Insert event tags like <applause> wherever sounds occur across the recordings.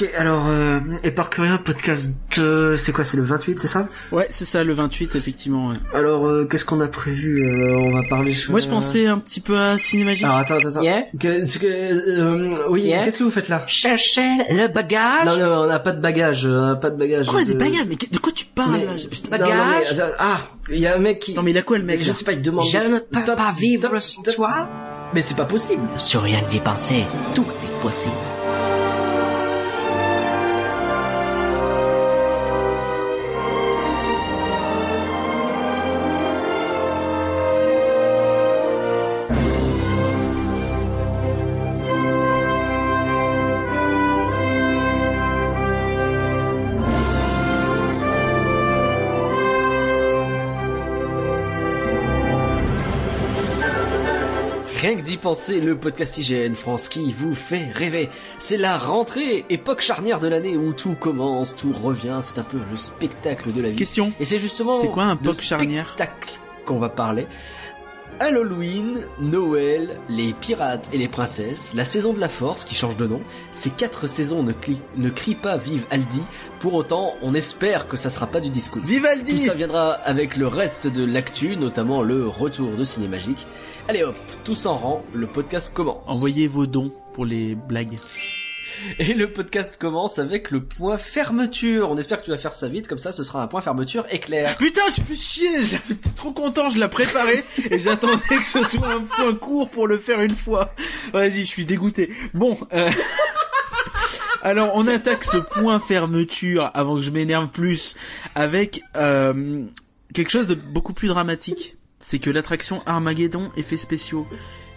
Ok, alors, euh, Éparcurien podcast, euh, c'est quoi, c'est le 28, c'est ça? Ouais, c'est ça, le 28, effectivement. ouais. Alors, euh, qu'est-ce qu'on a prévu euh, On va parler... Moi, je pensais un petit peu à Cinémagique. Alors, attends, attends, attends. Yeah. Que- que- euh, oui, Yeah. qu'est-ce que vous faites là? Cherchez le bagage. Non, non, on n'a pas de bagages, on n'a pas de bagages. Quoi, des de- bagages? Mais de quoi tu parles, Mais- là? Putain. Non, non, mais Bagages attends, ah, il y a un mec qui... Non, mais il a quoi, le mec je sais pas, il demande... Je ne peux Stop, pas vivre stop, sans stop. toi. Mais c'est pas possible. Sur rien que d'y penser, tout est possible. Penser, le podcast IGN France qui vous fait rêver. C'est la rentrée, époque charnière de l'année où tout commence, tout revient, c'est un peu le spectacle de la vie. Question. Et c'est justement C'est quoi un époque charnière spectacle qu'on va parler. Halloween, Noël, les pirates et les princesses, la saison de la force qui change de nom, ces quatre saisons ne, cli- ne crient pas vive Aldi, pour autant on espère que ça sera pas du disco. Tout Vivaldi ça viendra avec le reste de l'actu, notamment le retour de Cinémagique. Allez hop, tous en rang, le podcast commence. Envoyez vos dons pour les blagues. Et le podcast commence avec le point fermeture. On espère que tu vas faire ça vite, comme ça ce sera un point fermeture éclair. Putain, je fais chier, j'étais trop content, je l'ai préparé et j'attendais que ce soit un point court pour le faire une fois. Vas-y, je suis dégoûté. Bon, euh... alors on attaque ce point fermeture avant que je m'énerve plus avec euh, quelque chose de beaucoup plus dramatique. C'est que l'attraction Armageddon effets spéciaux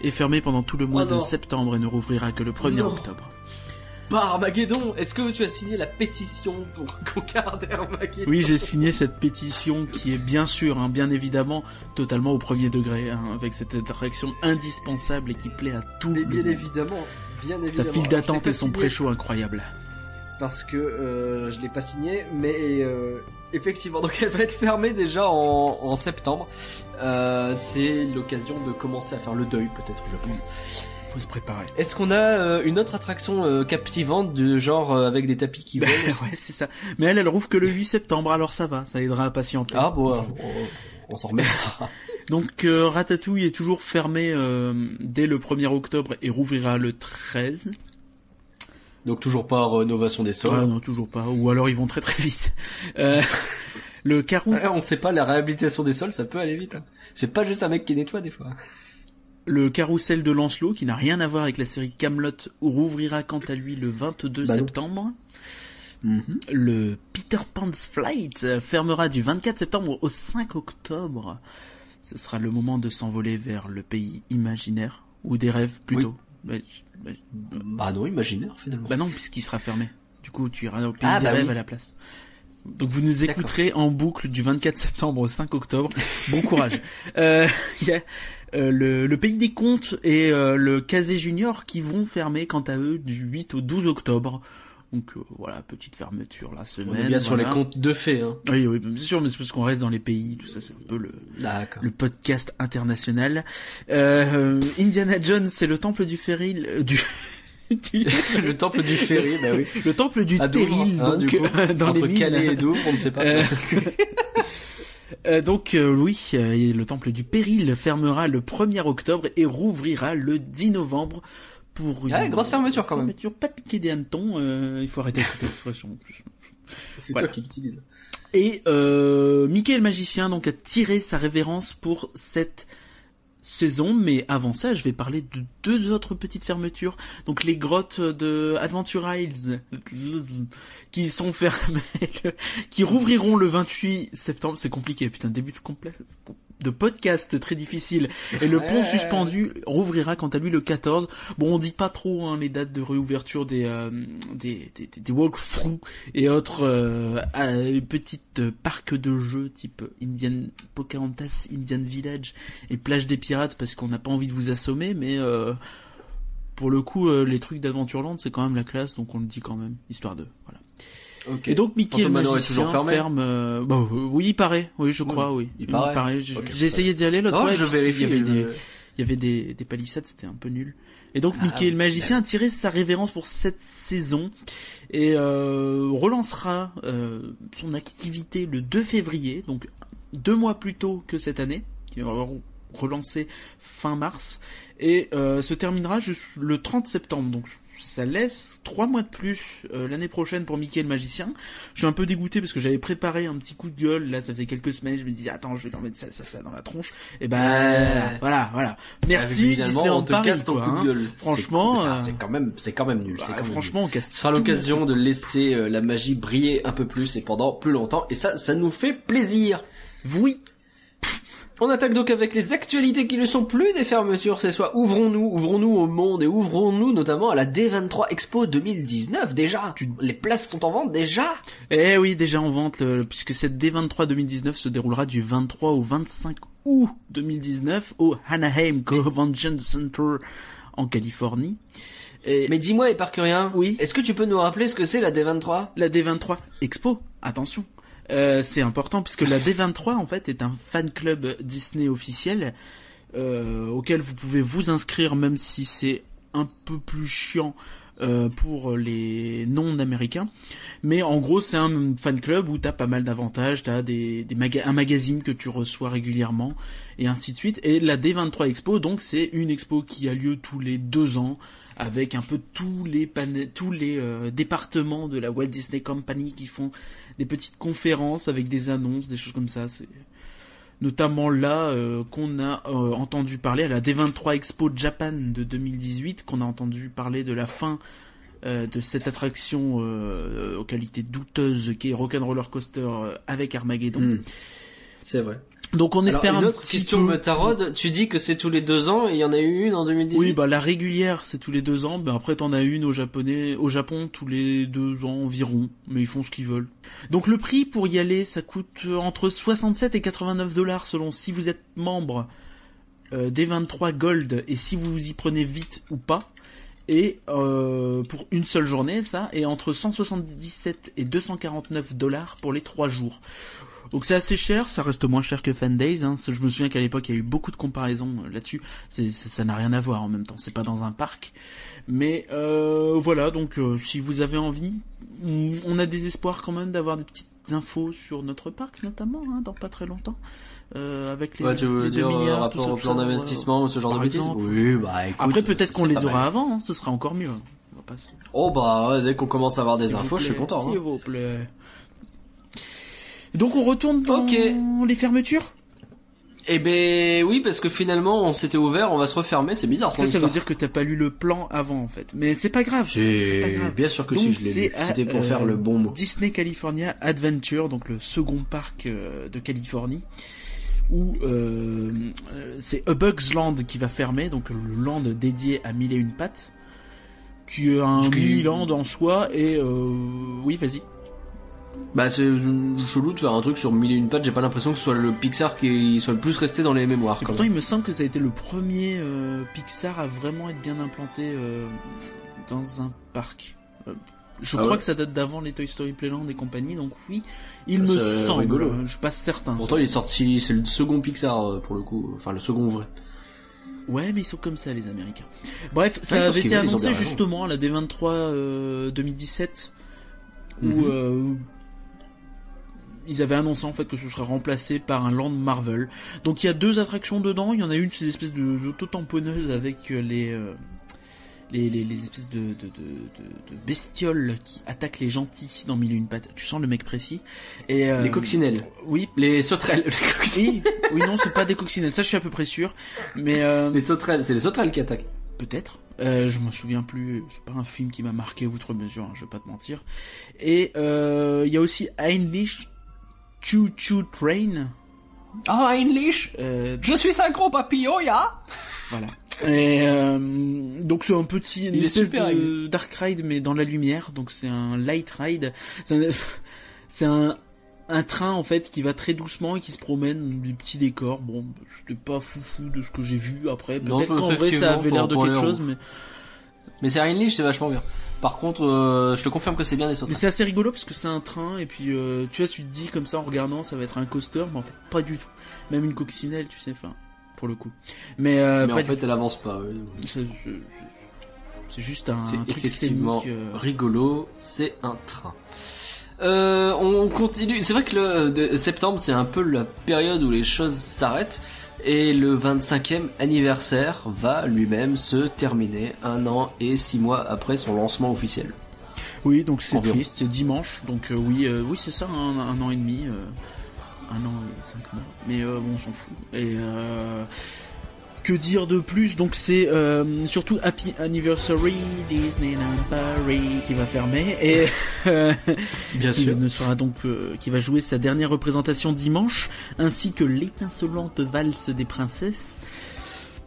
est fermée pendant tout le mois Oh de septembre et ne rouvrira que le 1er Non. octobre. Bah Armageddon, est-ce que tu as signé la pétition pour <laughs> qu'on garde Armageddon Oui, j'ai signé cette pétition qui est bien sûr, hein, bien évidemment, totalement au premier degré, hein, avec cette attraction indispensable et qui plaît à tout Mais le bien monde. évidemment, bien évidemment. Sa file d'attente et son pré-show incroyable. Parce que euh, je l'ai pas signé, mais euh, effectivement, donc elle va être fermée déjà en, en septembre. Euh, c'est l'occasion de commencer à faire le deuil, peut-être, je pense. Faut se préparer. Est-ce qu'on a euh, une autre attraction euh, captivante de genre avec des tapis qui <laughs> volent? ouais, c'est ça. Mais elle, elle rouvre que le 8 septembre, alors ça va, ça aidera à patienter. Ah bon, on, on s'en remet. <laughs> Donc Ratatouille est toujours fermé dès le 1er octobre et rouvrira le 13. Donc toujours pas rénovation des sols. Ah non, toujours pas. Ou alors ils vont très très vite. <laughs> Euh, le carrousel... Ouais, on sait pas, la réhabilitation des sols, ça peut aller vite. hein. C'est pas juste un mec qui nettoie des fois. Le carrousel de Lancelot, qui n'a rien à voir avec la série Camelot, rouvrira quant à lui le 22 Bah non. septembre. Le Peter Pan's Flight fermera du 24 septembre au 5 octobre. Ce sera le moment de s'envoler vers le pays imaginaire, ou des rêves plutôt. Bah, bah, Bah non, imaginaire finalement. bah non, puisqu'il sera fermé. Du coup, tu iras au pays Ah, des bah rêves oui. à la place. Donc vous nous écouterez en boucle du 24 septembre au 5 octobre. Bon courage. <laughs> Euh, y a euh, le, le pays des contes et euh, le Casé Junior qui vont fermer quant à eux du 8 au 12 octobre. Donc euh, voilà, petite fermeture la semaine. On est bien sur les contes de fées. Hein. Oui, oui, bien sûr, mais c'est parce qu'on reste dans les pays, tout ça, c'est un peu le, le podcast international. Euh, Indiana Jones, c'est le temple du Féril, euh, du, <laughs> du- le temple du ferry, bah oui. le temple du Terril, hein, donc du coup. <laughs> dans Entre les mines. Calais et Douvres, on ne sait pas. Euh, <laughs> Euh, donc euh, oui, euh, le temple du Péril fermera le 1er octobre et rouvrira le 10 novembre pour une Ah, grosse fermeture, quand même. fermeture pas piquée des hannetons, euh, il faut arrêter cette expression. <laughs> c'est voilà. toi qui l'utilises. Et euh, Mickey le magicien donc a tiré sa révérence pour cette saison, mais avant ça, je vais parler de deux autres petites fermetures. Donc les grottes de Adventure Isles qui sont fermées, <laughs> qui rouvriront le 28 septembre. C'est compliqué, putain, début de complexe de podcast très difficile. Et le pont suspendu rouvrira quant à lui le 14. Bon, on dit pas trop hein, les dates de réouverture des euh, des, des, des, walkthroughs et autres euh, euh, petites parcs de jeux type Indian Pocahontas, Indian Village et Plage des Pirates parce qu'on n'a pas envie de vous assommer, mais euh, pour le coup, euh, les trucs d'Adventureland, c'est quand même la classe, donc on le dit quand même, histoire de voilà. Ok. Et donc Mickey Phantom le est magicien toujours fermé ferme. euh, bah, euh, oui, il paraît. Oui, je crois. Oui, il paraît. J'ai Ok, j'ai essayé d'y aller l'autre fois. je vérifie. Il y avait des, il y avait des, des palissades, c'était un peu nul. Et donc Ah, Mickey oui. le magicien a tiré sa révérence pour cette saison et euh, relancera euh, son activité le 2 février, donc deux mois plus tôt que cette année, qui va relancer fin mars, et euh, se terminera juste le 30 septembre. Donc ça laisse trois mois de plus euh, l'année prochaine pour Mickey le magicien. Je suis un peu dégoûté parce que j'avais préparé un petit coup de gueule. Là, ça faisait quelques semaines. Je me disais attends, je vais leur mettre ça, ça, ça dans la tronche. Et ben Ouais. voilà, voilà. Merci Ah, Disneyland on te Paris. casse ton quoi, coup hein. de gueule. Franchement, C'est- euh, c'est quand même, c'est quand même nul. c'est Bah, quand même nul. franchement, on casse Ce sera l'occasion de laisser euh, la magie briller un peu plus et pendant plus longtemps. Et ça, ça nous fait plaisir. Oui. On attaque donc avec les actualités qui ne sont plus des fermetures, c'est soit ouvrons-nous, ouvrons-nous au monde et ouvrons-nous notamment à la D23 Expo 2019 déjà. Les places sont en vente déjà? Eh oui, déjà en vente, puisque cette D23 2019 se déroulera du 23 au 25 août 2019 au Anaheim Convention Center en Californie. Et Mais dis-moi, Éparcurien, Oui. est-ce que tu peux nous rappeler ce que c'est la D23 la D23 Expo, attention. Euh, c'est important puisque la D23 en fait est un fan club Disney officiel euh, auquel vous pouvez vous inscrire même si c'est un peu plus chiant euh, pour les non-américains. Mais en gros, c'est un fan club où t'as pas mal d'avantages, t'as des, des un magazine que tu reçois régulièrement et ainsi de suite. Et la D23 Expo, donc c'est une expo qui a lieu tous les deux ans avec un peu tous les tous les euh, départements de la Walt Disney Company qui font des petites conférences avec des annonces, des choses comme ça. C'est notamment là euh, qu'on a euh, entendu parler à la D23 Expo Japan de 2018, qu'on a entendu parler de la fin euh, de cette attraction aux qualités douteuses qui est Rock'n'Roller Coaster avec Armageddon. Hmm. C'est vrai. Donc on Alors, espère un petit question peu... me taraude. Tu dis que c'est tous les deux ans et il y en a eu une en 2018 Oui, bah la régulière c'est tous les deux ans, mais après t'en as une au japonais, au Japon tous les deux ans environ, mais ils font ce qu'ils veulent. Donc le prix pour y aller, ça coûte euh, entre 67 et 89 dollars selon si vous êtes membre euh, des 23 Gold et si vous y prenez vite ou pas. Et euh, pour une seule journée, ça, et entre 177 et 249 dollars pour les trois jours. Donc c'est assez cher, ça reste moins cher que Fan Days. Hein. Je me souviens qu'à l'époque il y a eu beaucoup de comparaisons euh, là-dessus. Ça n'a rien à voir en même temps. C'est pas dans un parc, mais euh, voilà. Donc euh, si vous avez envie, on a des espoirs quand même d'avoir des petites infos sur notre parc notamment hein, dans pas très longtemps. Euh, avec les, Ouais, tu veux les 2 dire milliards, rapport au plan d'investissement ou ce genre Par de bêtises exemple. Oui, bah écoute. Après peut-être qu'on les aura mal. avant. hein, Ce sera encore mieux. On va pas se- Oh bah dès qu'on commence à avoir des infos, je suis content. S'il vous plaît. Donc on retourne dans les fermetures? Eh ben oui, parce que finalement on s'était ouvert, on va se refermer, c'est bizarre. Ça, ça veut dire que t'as pas lu le plan avant en fait. Mais c'est pas grave. C'est pas grave. bien sûr que Donc, si je l'ai lu. C'était pour euh, faire le bon mot. Disney California Adventure, donc le second parc euh, de Californie, où euh, c'est A Bug's Land qui va fermer, donc le land dédié à mille et une pattes, qui est un mini land en soi. Et oui, vas-y. Bah c'est chelou de faire un truc sur mille et une pattes, j'ai pas l'impression que ce soit le Pixar qui soit le plus resté dans les mémoires. Et pourtant, il me semble que ça a été le premier euh, Pixar à vraiment être bien implanté euh, dans un parc. Euh, je Ah crois ouais que ça date d'avant les Toy Story Playland et compagnie, donc oui, il me semble. rigolo. euh, Je suis pas certain. Pourtant il est sorti, c'est le second Pixar pour le coup, enfin le second vrai. Ouais, mais ils sont comme ça, les Américains. Bref, ça avait été annoncé justement à la D23 euh, 2017, où euh, ils avaient annoncé en fait que ce serait remplacé par un land Marvel. Donc il y a deux attractions dedans. Il y en a une, c'est des espèces de d'auto-tamponneuses avec euh, les, euh, les, les les espèces de, de, de, de, de bestioles qui attaquent les gentils dans Mille et une pattes. Tu sens le mec précis. Et euh, Les coccinelles, Oui, les sauterelles, <laughs> les coccinelles. oui, oui, non, c'est pas des coccinelles. Ça, je suis à peu près sûr. Mais euh, Les sauterelles, c'est les sauterelles qui attaquent. Peut-être. Euh, je m'en souviens plus. C'est pas un film qui m'a marqué outre mesure. hein, je vais pas te mentir. Et euh, il y a aussi Heinrich Choo Choo Train. Ah, Euh, je suis un gros papillon, ya voilà. Et euh, donc c'est un petit, une espèce de dark ride mais dans la lumière. Donc c'est un light ride. C'est un, <laughs> c'est un un train en fait qui va très doucement et qui se promène des petits décors. Bon, c'était pas foufou de ce que j'ai vu après. Peut-être qu'en vrai ça avait l'air de quelque chose, mais Mais c'est Heinrich, c'est vachement bien. Par contre, euh, je te confirme que c'est bien des Mais sauterelles. c'est assez rigolo parce que c'est un train et puis euh, tu vois, tu te dis comme ça en regardant, ça va être un coaster, mais en fait pas du tout. Même une coccinelle, tu sais, enfin pour le coup. Mais, euh, Mais pas en fait, elle avance pas. oui. C'est juste un, C'est un truc effectivement scénique, rigolo, c'est un train. On continue. C'est vrai que le de- septembre, c'est un peu la période où les choses s'arrêtent. Et le 25e anniversaire va lui-même se terminer un an et six mois après son lancement officiel. Oui, donc c'est triste, c'est dimanche, donc euh, oui, euh, oui c'est ça, un, un an et demi, euh, un an et cinq mois, mais bon, on s'en fout. Et que dire de plus Donc c'est euh, surtout Happy Anniversary Disneyland Paris qui va fermer et euh, <laughs> Bien ne sera donc euh, qui va jouer sa dernière représentation dimanche, ainsi que l'étincelante valse des princesses.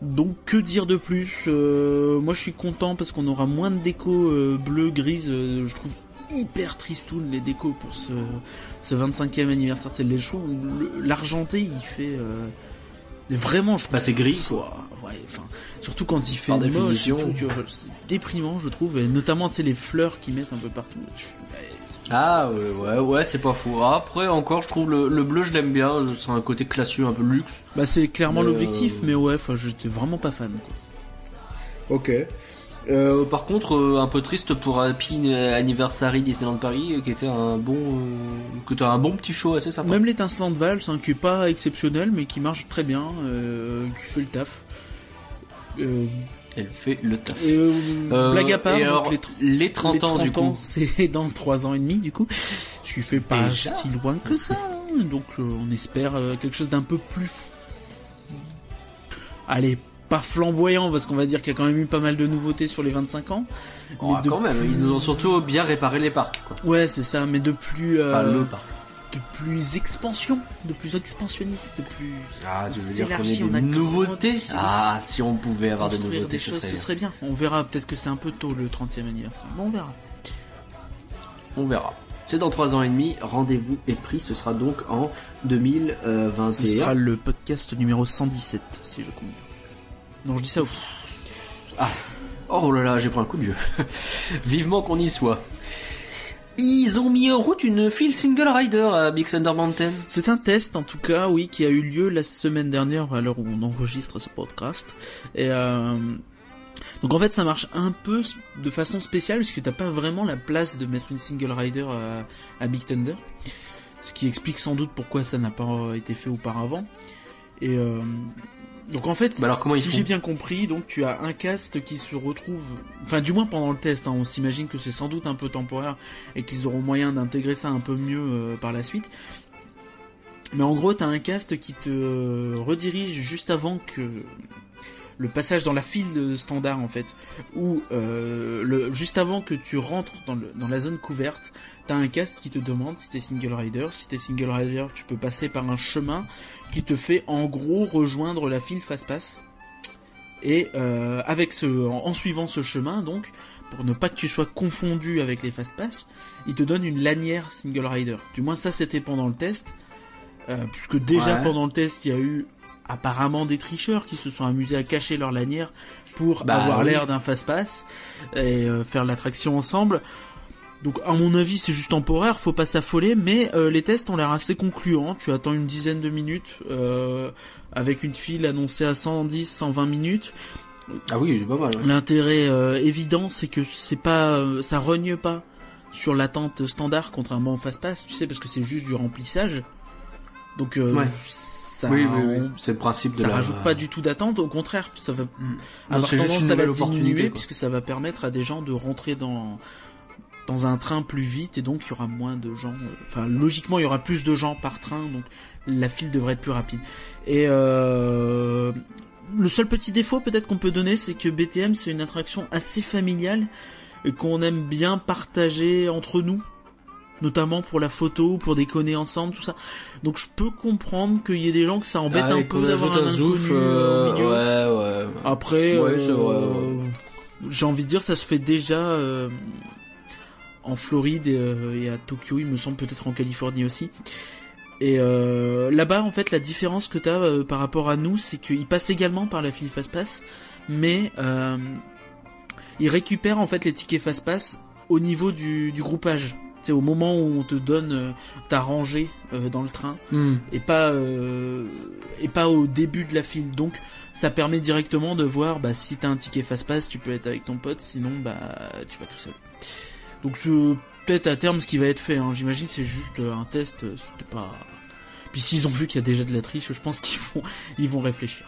Donc que dire de plus? Moi je suis content parce qu'on aura moins de déco bleu grise. je trouve hyper tristoun les décos pour ce ce 25e anniversaire de L'argenté il fait vraiment je trouve Bah, c'est gris, ouais, enfin surtout quand il fait Par moche et définition. tout, tu vois, c'est déprimant je trouve et notamment tu sais les fleurs qu'ils mettent un peu partout. Je fais, ouais, c'est- Ah ouais ouais ouais c'est pas fou. Après encore je trouve le, le bleu je l'aime bien, c'est un côté classieux un peu luxe. Bah c'est clairement Mais, l'objectif, euh, mais ouais, j'étais vraiment pas fan. Quoi. Ok. Euh, par contre euh, un peu triste pour Happy Anniversary Disneyland Paris euh, qui était un bon que t'as un bon petit show assez sympa. Même l'étincelant de valse, hein, qui est pas exceptionnel, mais qui marche très bien, qui fait le taf. Elle fait le taf. blague à part, donc les, les 30 les ans du coup. c'est <laughs> dans 3 ans et demi du coup. Ce qui fait pas Déjà si loin que ça. hein. Donc on espère quelque chose d'un peu plus... Allez, pas flamboyant, parce qu'on va dire qu'il y a quand même eu pas mal de nouveautés sur les 25 ans. Oh, mais de quand même, ils nous ont surtout bien réparé les parcs quoi. Ouais, c'est ça, mais de plus... euh, Enfin le parc. de plus expansion, de plus expansionniste, de plus. Ah, tu veux dire qu'on on des nouveautés grandi Ah, si on pouvait avoir des nouveautés, des ce choses, serait ce serait bien. On verra, peut-être que c'est un peu tôt le 30e anniversaire. Bon, on verra. On verra. C'est dans 3 ans et demi, rendez-vous est pris, ce sera donc en 2021. Ce sera le podcast numéro 117, si je compte. Non, je dis ça au Oh là là, j'ai pris un coup de vieux. <laughs> Vivement qu'on y soit. Ils ont mis en route une file single rider à Big Thunder Mountain. C'est un test, en tout cas, oui, qui a eu lieu la semaine dernière, à l'heure où on enregistre ce podcast. Et euh... donc en fait, ça marche un peu de façon spéciale, puisque t'as pas vraiment la place de mettre une single rider à, à Big Thunder. Ce qui explique sans doute pourquoi ça n'a pas été fait auparavant. Et euh... donc en fait, Bah alors, comment ils si j'ai bien compris, donc tu as un cast qui se retrouve, enfin du moins pendant le test, hein, on s'imagine que c'est sans doute un peu temporaire et qu'ils auront moyen d'intégrer ça un peu mieux euh, par la suite. Mais en gros, t'as un cast qui te euh, redirige juste avant que le passage dans la file standard en fait, ou euh, le juste avant que tu rentres dans, le, dans la zone couverte, t'as un cast qui te demande si t'es single rider. Si t'es single rider, tu peux passer par un chemin qui te fait en gros rejoindre la file fast pass. Et euh, avec ce, en, en suivant ce chemin, donc, pour ne pas que tu sois confondu avec les fast pass, il te donne une lanière single rider. Du moins ça c'était pendant le test, euh, puisque déjà Ouais. pendant le test il y a eu apparemment des tricheurs qui se sont amusés à cacher leur lanière pour Bah avoir oui. l'air d'un fast pass et euh, faire l'attraction ensemble. Donc à mon avis c'est juste temporaire, faut pas s'affoler, mais euh, les tests ont l'air assez concluants. Tu attends une dizaine de minutes euh, avec une file annoncée à 110, 120 minutes. Ah oui, pas mal. L'intérêt euh, évident c'est que c'est pas, euh, ça rogne pas sur l'attente standard contrairement au fast pass, tu sais, parce que c'est juste du remplissage. Donc euh, Ouais. ça, oui, oui, oui. C'est le principe de ça la... rajoute pas du tout d'attente, au contraire, ça va Non, avoir c'est juste tendance une la nouvelle diminuer quoi. puisque ça va permettre à des gens de rentrer dans dans un train plus vite et donc il y aura moins de gens. euh, Enfin, logiquement, il y aura plus de gens par train, donc la file devrait être plus rapide. Et euh, le seul petit défaut peut-être qu'on peut donner, c'est que BTM c'est une attraction assez familiale et qu'on aime bien partager entre nous. Notamment pour la photo, pour déconner ensemble, tout ça. Donc je peux comprendre qu'il y ait des gens que ça embête Ah, un peu d'avoir un un zouf, inconnu euh, au milieu. ouais, ouais. Après, Ouais, euh, j'ai envie de dire, ça se fait déjà euh, en Floride et, euh, et à Tokyo, il me semble peut-être en Californie aussi. Et euh, là-bas, en fait, la différence que t'as euh, par rapport à nous, c'est qu'ils passent également par la file Fast Pass, mais ils récupèrent en fait les tickets Fast Pass au niveau du, du groupage. C'est au moment où on te donne ta rangée dans le train Hmm. et pas et pas au début de la file. Donc ça permet directement de voir bah, si t'as un ticket fast pass, tu peux être avec ton pote, sinon bah tu vas tout seul. Donc c'est peut-être à terme ce qui va être fait. Hein. J'imagine c'est juste euh, un test, euh, c'était pas. Puis s'ils ont vu qu'il y a déjà de la triche, je pense qu'ils vont <laughs> ils vont réfléchir.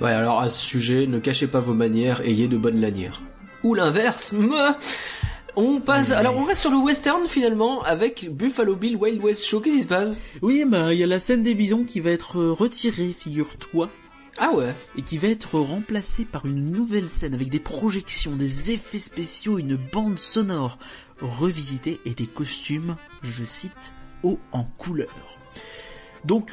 Ouais, alors à ce sujet, ne cachez pas vos manières, ayez de bonnes lanières. Ou l'inverse. me- <laughs> On passe. Alors on reste sur le western finalement avec Buffalo Bill Wild West Show. Qu'est-ce qui se passe? Oui, bah il y a la scène des bisons qui va être euh, retirée, figure-toi. Ah ouais. et qui va être remplacé par une nouvelle scène avec des projections, des effets spéciaux, une bande sonore revisitée et des costumes, je cite, haut en couleur. Donc,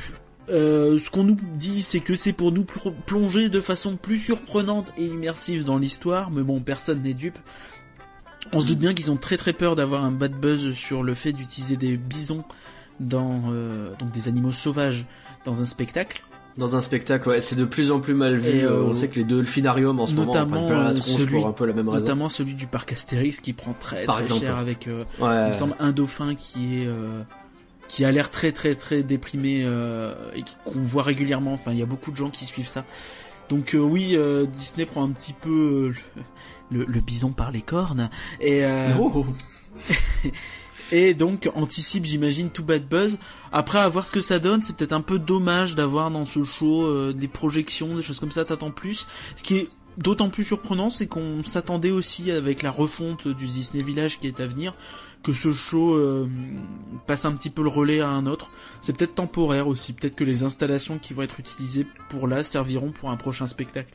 euh, ce qu'on nous dit, c'est que c'est pour nous pl- plonger de façon plus surprenante et immersive dans l'histoire, mais bon, personne n'est dupe. On se doute bien qu'ils ont très très peur d'avoir un bad buzz sur le fait d'utiliser des bisons euh, donc des animaux sauvages dans un spectacle. Dans un spectacle, ouais, c'est de plus en plus mal vu. Euh, Euh, on sait que les deux delphinariums en ce moment notamment, prennent plein la euh, tronche celui- pour un peu la même raison. notamment celui du parc Astérix qui prend très Par très exemple. cher avec euh, Ouais. il me semble un dauphin qui est euh, qui a l'air très très très déprimé euh, et qu'on voit régulièrement enfin il y a beaucoup de gens qui suivent ça donc euh, oui euh, Disney prend un petit peu euh, le, bison par les cornes et euh, Oh. <laughs> et donc anticipe j'imagine tout bad buzz. Après à voir ce que ça donne. C'est peut-être un peu dommage d'avoir dans ce show euh, des projections des choses comme ça. T'attends plus. Ce qui est d'autant plus surprenant c'est qu'on s'attendait aussi avec la refonte du Disney Village qui est à venir que ce show euh, passe un petit peu le relais à un autre. C'est peut-être temporaire aussi. Peut-être que les installations qui vont être utilisées pour là serviront pour un prochain spectacle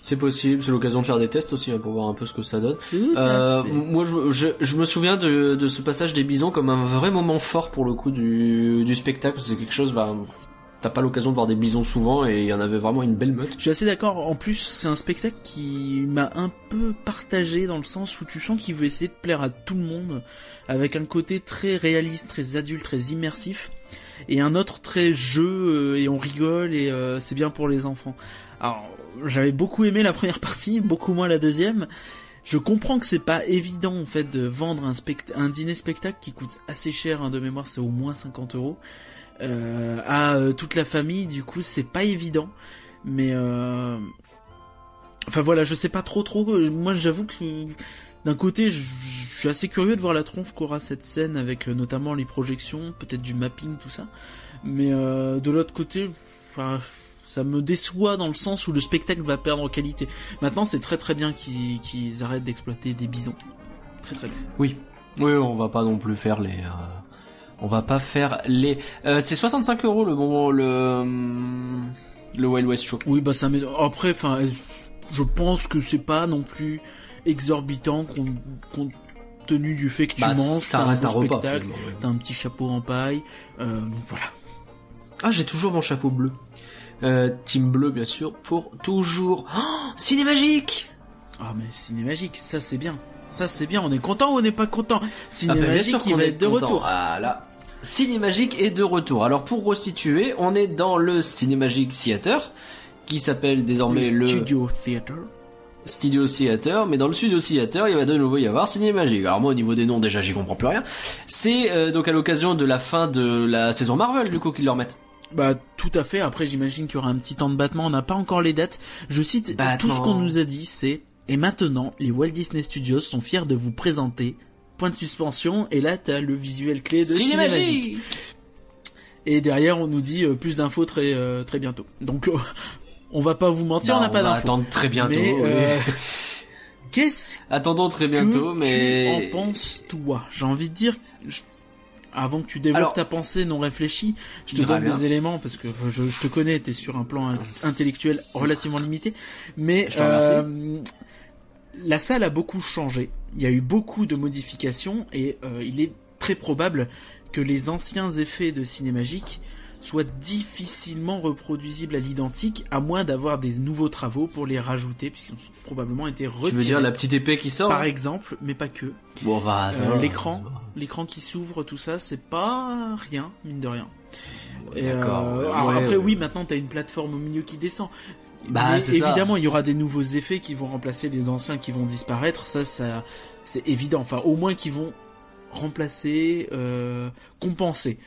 C'est possible, c'est l'occasion de faire des tests aussi hein, pour voir un peu ce que ça donne. Euh, moi, je, je, je me souviens de, de ce passage des bisons comme un vrai moment fort pour le coup du, du spectacle. C'est quelque chose, bah, t'as pas l'occasion de voir des bisons souvent et il y en avait vraiment une belle meute. Je suis assez d'accord. En plus, c'est un spectacle qui m'a un peu partagé dans le sens où tu sens qu'il veut essayer de plaire à tout le monde, avec un côté très réaliste, très adulte, très immersif, et un autre très jeu euh, et on rigole et euh, c'est bien pour les enfants. Alors, j'avais beaucoup aimé la première partie, beaucoup moins la deuxième. Je comprends que c'est pas évident en fait de vendre un, un dîner spectacle qui coûte assez cher, hein, de mémoire c'est au moins 50 euros, euh, à euh, toute la famille. Du coup, c'est pas évident, mais euh... enfin voilà, je sais pas trop trop. euh, Moi, j'avoue que d'un côté, je suis assez curieux de voir la tronche qu'aura cette scène avec notamment les projections, peut-être du mapping, tout ça. Mais de l'autre côté, enfin, ça me déçoit dans le sens où le spectacle va perdre en qualité. Maintenant, c'est très très bien qu'ils qu'ils arrêtent d'exploiter des bisons. Très très bien. Oui. Oui, on va pas non plus faire les. euh, on va pas faire les. Euh, c'est 65 euros le moment le le Wild West Show. Oui, bah ça met. Après, enfin, je pense que c'est pas non plus exorbitant compte, compte tenu du fait que tu Bah, manges, ça reste un un repas. spectacle, t'as un petit chapeau en paille. Euh, voilà. Ah, j'ai toujours mon chapeau bleu. Euh, team bleu, bien sûr, pour toujours. Oh, Cinémagique Ah mais Ciné Magique, ça c'est bien. Ça c'est bien, on est content ou on n'est pas content? Ah, Ciné Magique, sûr il qu'on va est être de content. retour. Ah là. Cinémagique est de retour. Alors pour resituer, on est dans le Cinémagique Theater, qui s'appelle désormais le, Studio Theater. Studio Theater, mais dans le Studio Theater, il va de nouveau y avoir Cinémagique. Alors moi, au niveau des noms, déjà, j'y comprends plus rien. C'est euh, donc à l'occasion de la fin de la saison Marvel, du coup, qu'ils le remettent. Bah tout à fait. Après j'imagine qu'il y aura un petit temps de battement. On n'a pas encore les dates. Je cite Battement. tout ce qu'on nous a dit, c'est et maintenant les Walt Disney Studios sont fiers de vous présenter. Point de suspension. Et là t'as le visuel clé de Cinémagique. Et derrière on nous dit euh, plus d'infos très euh, très bientôt. Donc euh, <laughs> on va pas vous mentir, Bah, on n'a pas va d'infos. attendre très bientôt. Mais oui. <laughs> qu'est-ce Attendons très bientôt, que mais tu en penses toi? J'ai envie de dire, je- avant que tu développes Alors- ta pensée non réfléchie, je te donne bien. des éléments parce que je, je te connais, t'es sur un plan in- intellectuel relativement limité, mais euh, la salle a beaucoup changé. Il y a eu beaucoup de modifications et euh, il est très probable que les anciens effets de Cinémagique soient difficilement reproduisibles à l'identique, à moins d'avoir des nouveaux travaux pour les rajouter, puisqu'ils ont probablement été tu retirés. veux dire la petite épée qui sort Par hein exemple, mais pas que. Bon, va. ça Euh, va. l'écran, l'écran qui s'ouvre, tout ça, c'est pas rien, mine de rien. D'accord. euh, ouais, alors ouais, après, ouais. oui, maintenant t'as une plateforme au milieu qui descend. Bah, Mais c'est ça. évidemment, il y aura des nouveaux effets qui vont remplacer les anciens qui vont disparaître. Ça, ça, c'est évident. Enfin, au moins qui vont remplacer, euh, compenser.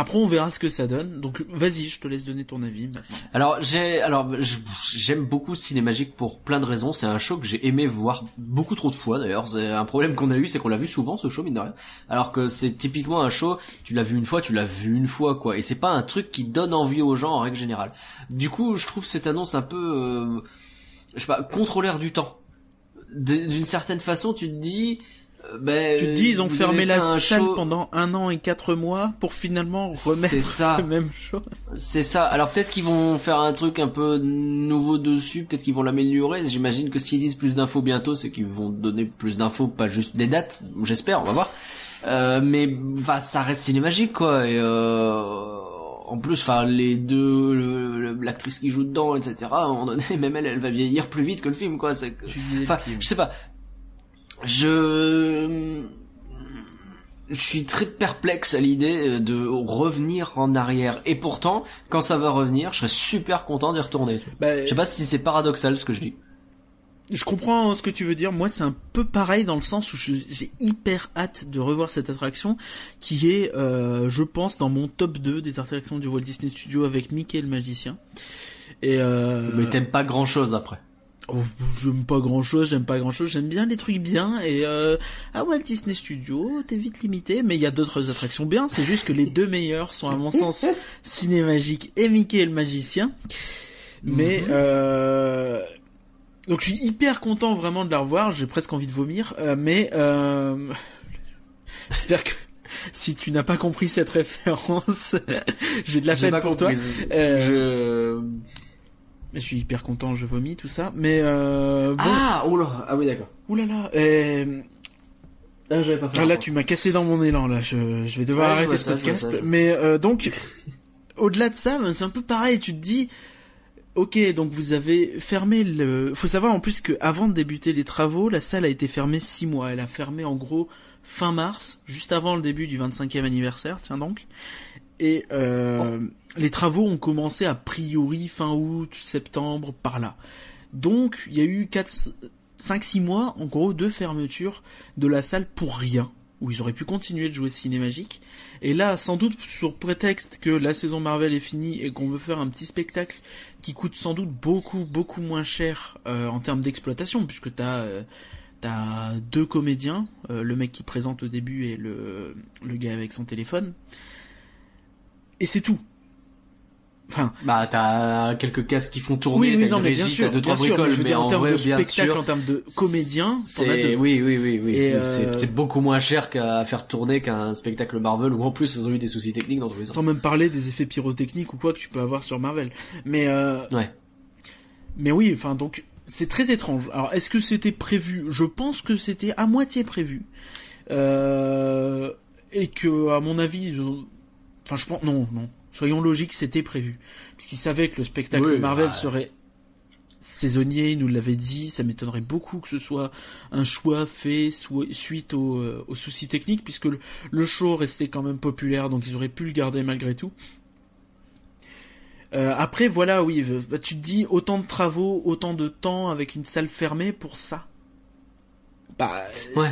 Après, on verra ce que ça donne. Donc, vas-y, je te laisse donner ton avis. Alors j'ai alors j'aime beaucoup Cinémagique pour plein de raisons. C'est un show que j'ai aimé voir beaucoup trop de fois d'ailleurs. Un problème qu'on a eu, c'est qu'on l'a vu souvent ce show mine de rien. Alors que c'est typiquement un show, tu l'as vu une fois, tu l'as vu une fois quoi. Et c'est pas un truc qui donne envie aux gens en règle générale. Du coup, je trouve cette annonce un peu, euh, je sais pas, contrôleur du temps. D'une certaine façon, tu te dis. Ben, Tu te dis, ils ont fermé la salle show- pendant un an et quatre mois pour finalement remettre <laughs> ça. le même show. C'est ça. Alors peut-être qu'ils vont faire un truc un peu nouveau dessus, peut-être qu'ils vont l'améliorer. J'imagine que s'ils disent plus d'infos bientôt, c'est qu'ils vont donner plus d'infos, pas juste des dates. J'espère, on va voir. Euh, mais enfin, ça reste cinémagique quoi. Et euh, en plus, enfin, les deux, l'actrice qui joue dedans, etc. À un moment donné, <laughs> même elle, elle va vieillir plus vite que le film quoi. C'est Enfin, je sais pas. Je je suis très perplexe à l'idée de revenir en arrière. Et pourtant, quand ça va revenir, je serais super content d'y retourner. Bah, Je sais pas si c'est paradoxal ce que je dis. Je comprends ce que tu veux dire. Moi, c'est un peu pareil dans le sens où j'ai hyper hâte de revoir cette attraction, qui est, euh, je pense, dans mon top 2 des attractions du Walt Disney Studio avec Mickey le magicien. Et euh, Mais t'aimes pas grand chose après. Oh, j'aime pas grand chose, j'aime pas grand chose, j'aime bien les trucs bien. Et euh, à Walt Disney Studio, t'es vite limité, mais il y a d'autres attractions bien. C'est juste que les deux meilleurs sont à mon sens <laughs> Cinémagique et Mickey le magicien. Mais Mhm. euh, donc je suis hyper content vraiment de la revoir. J'ai presque envie de vomir, euh, mais euh, j'espère que <laughs> si tu n'as pas compris cette référence, <laughs> j'ai de la peine pour toi. compris. Euh, Je... Je suis hyper content, je vomis tout ça, mais euh, bon. Ah, là, ah oui d'accord. Oulala, euh, Là, j'avais pas fait. ah, là tu m'as cassé dans mon élan là. Je, je vais devoir Ouais, arrêter ce podcast. ça, ça. mais euh, donc, <laughs> au-delà de ça, ben, c'est un peu pareil. Tu te dis. Ok, donc vous avez fermé le. Faut savoir en plus que avant de débuter les travaux, la salle a été fermée six mois. Elle a fermé en gros fin mars, juste avant le début du 25e anniversaire. Tiens donc. Et euh, les travaux ont commencé a priori fin août, septembre, par là. Donc il y a eu 4, 5, 6 mois en gros de fermeture de la salle pour rien, où ils auraient pu continuer de jouer Cinémagique. Et là, sans doute sur prétexte que la saison Marvel est finie et qu'on veut faire un petit spectacle qui coûte sans doute beaucoup, beaucoup moins cher euh, en termes d'exploitation, puisque t'as... Euh, T'as deux comédiens, euh, le mec qui présente au début et le, le gars avec son téléphone. Et c'est tout. Enfin, Bah, t'as quelques cases qui font tourner, oui, oui, t'as non, une mais régie, bien sûr, t'as deux, trois sûr, mais bricoles, je veux mais en, en termes vrai, de spectacle, sûr, en termes de comédien, c'est, oui, oui, oui, oui. Et, C'est, euh, c'est beaucoup moins cher qu'à faire tourner qu'un spectacle Marvel où en plus ils ont eu des soucis techniques dans tous les sens. Sans même parler des effets pyrotechniques ou quoi que tu peux avoir sur Marvel. Mais, euh, Ouais. mais oui, enfin, donc, c'est très étrange. Alors, est-ce que c'était prévu? Je pense que c'était à moitié prévu. Euh, et que, à mon avis, enfin, je pense, non, non. Soyons logiques, c'était prévu. Puisqu'ils savaient que le spectacle Oui, Marvel bah, serait saisonnier, ils nous l'avaient dit, ça m'étonnerait beaucoup que ce soit un choix fait suite aux, euh, aux soucis techniques, puisque le, le show restait quand même populaire, donc ils auraient pu le garder malgré tout. Euh, après, voilà, oui, bah, tu te dis autant de travaux, autant de temps avec une salle fermée pour ça. Bah, Ouais.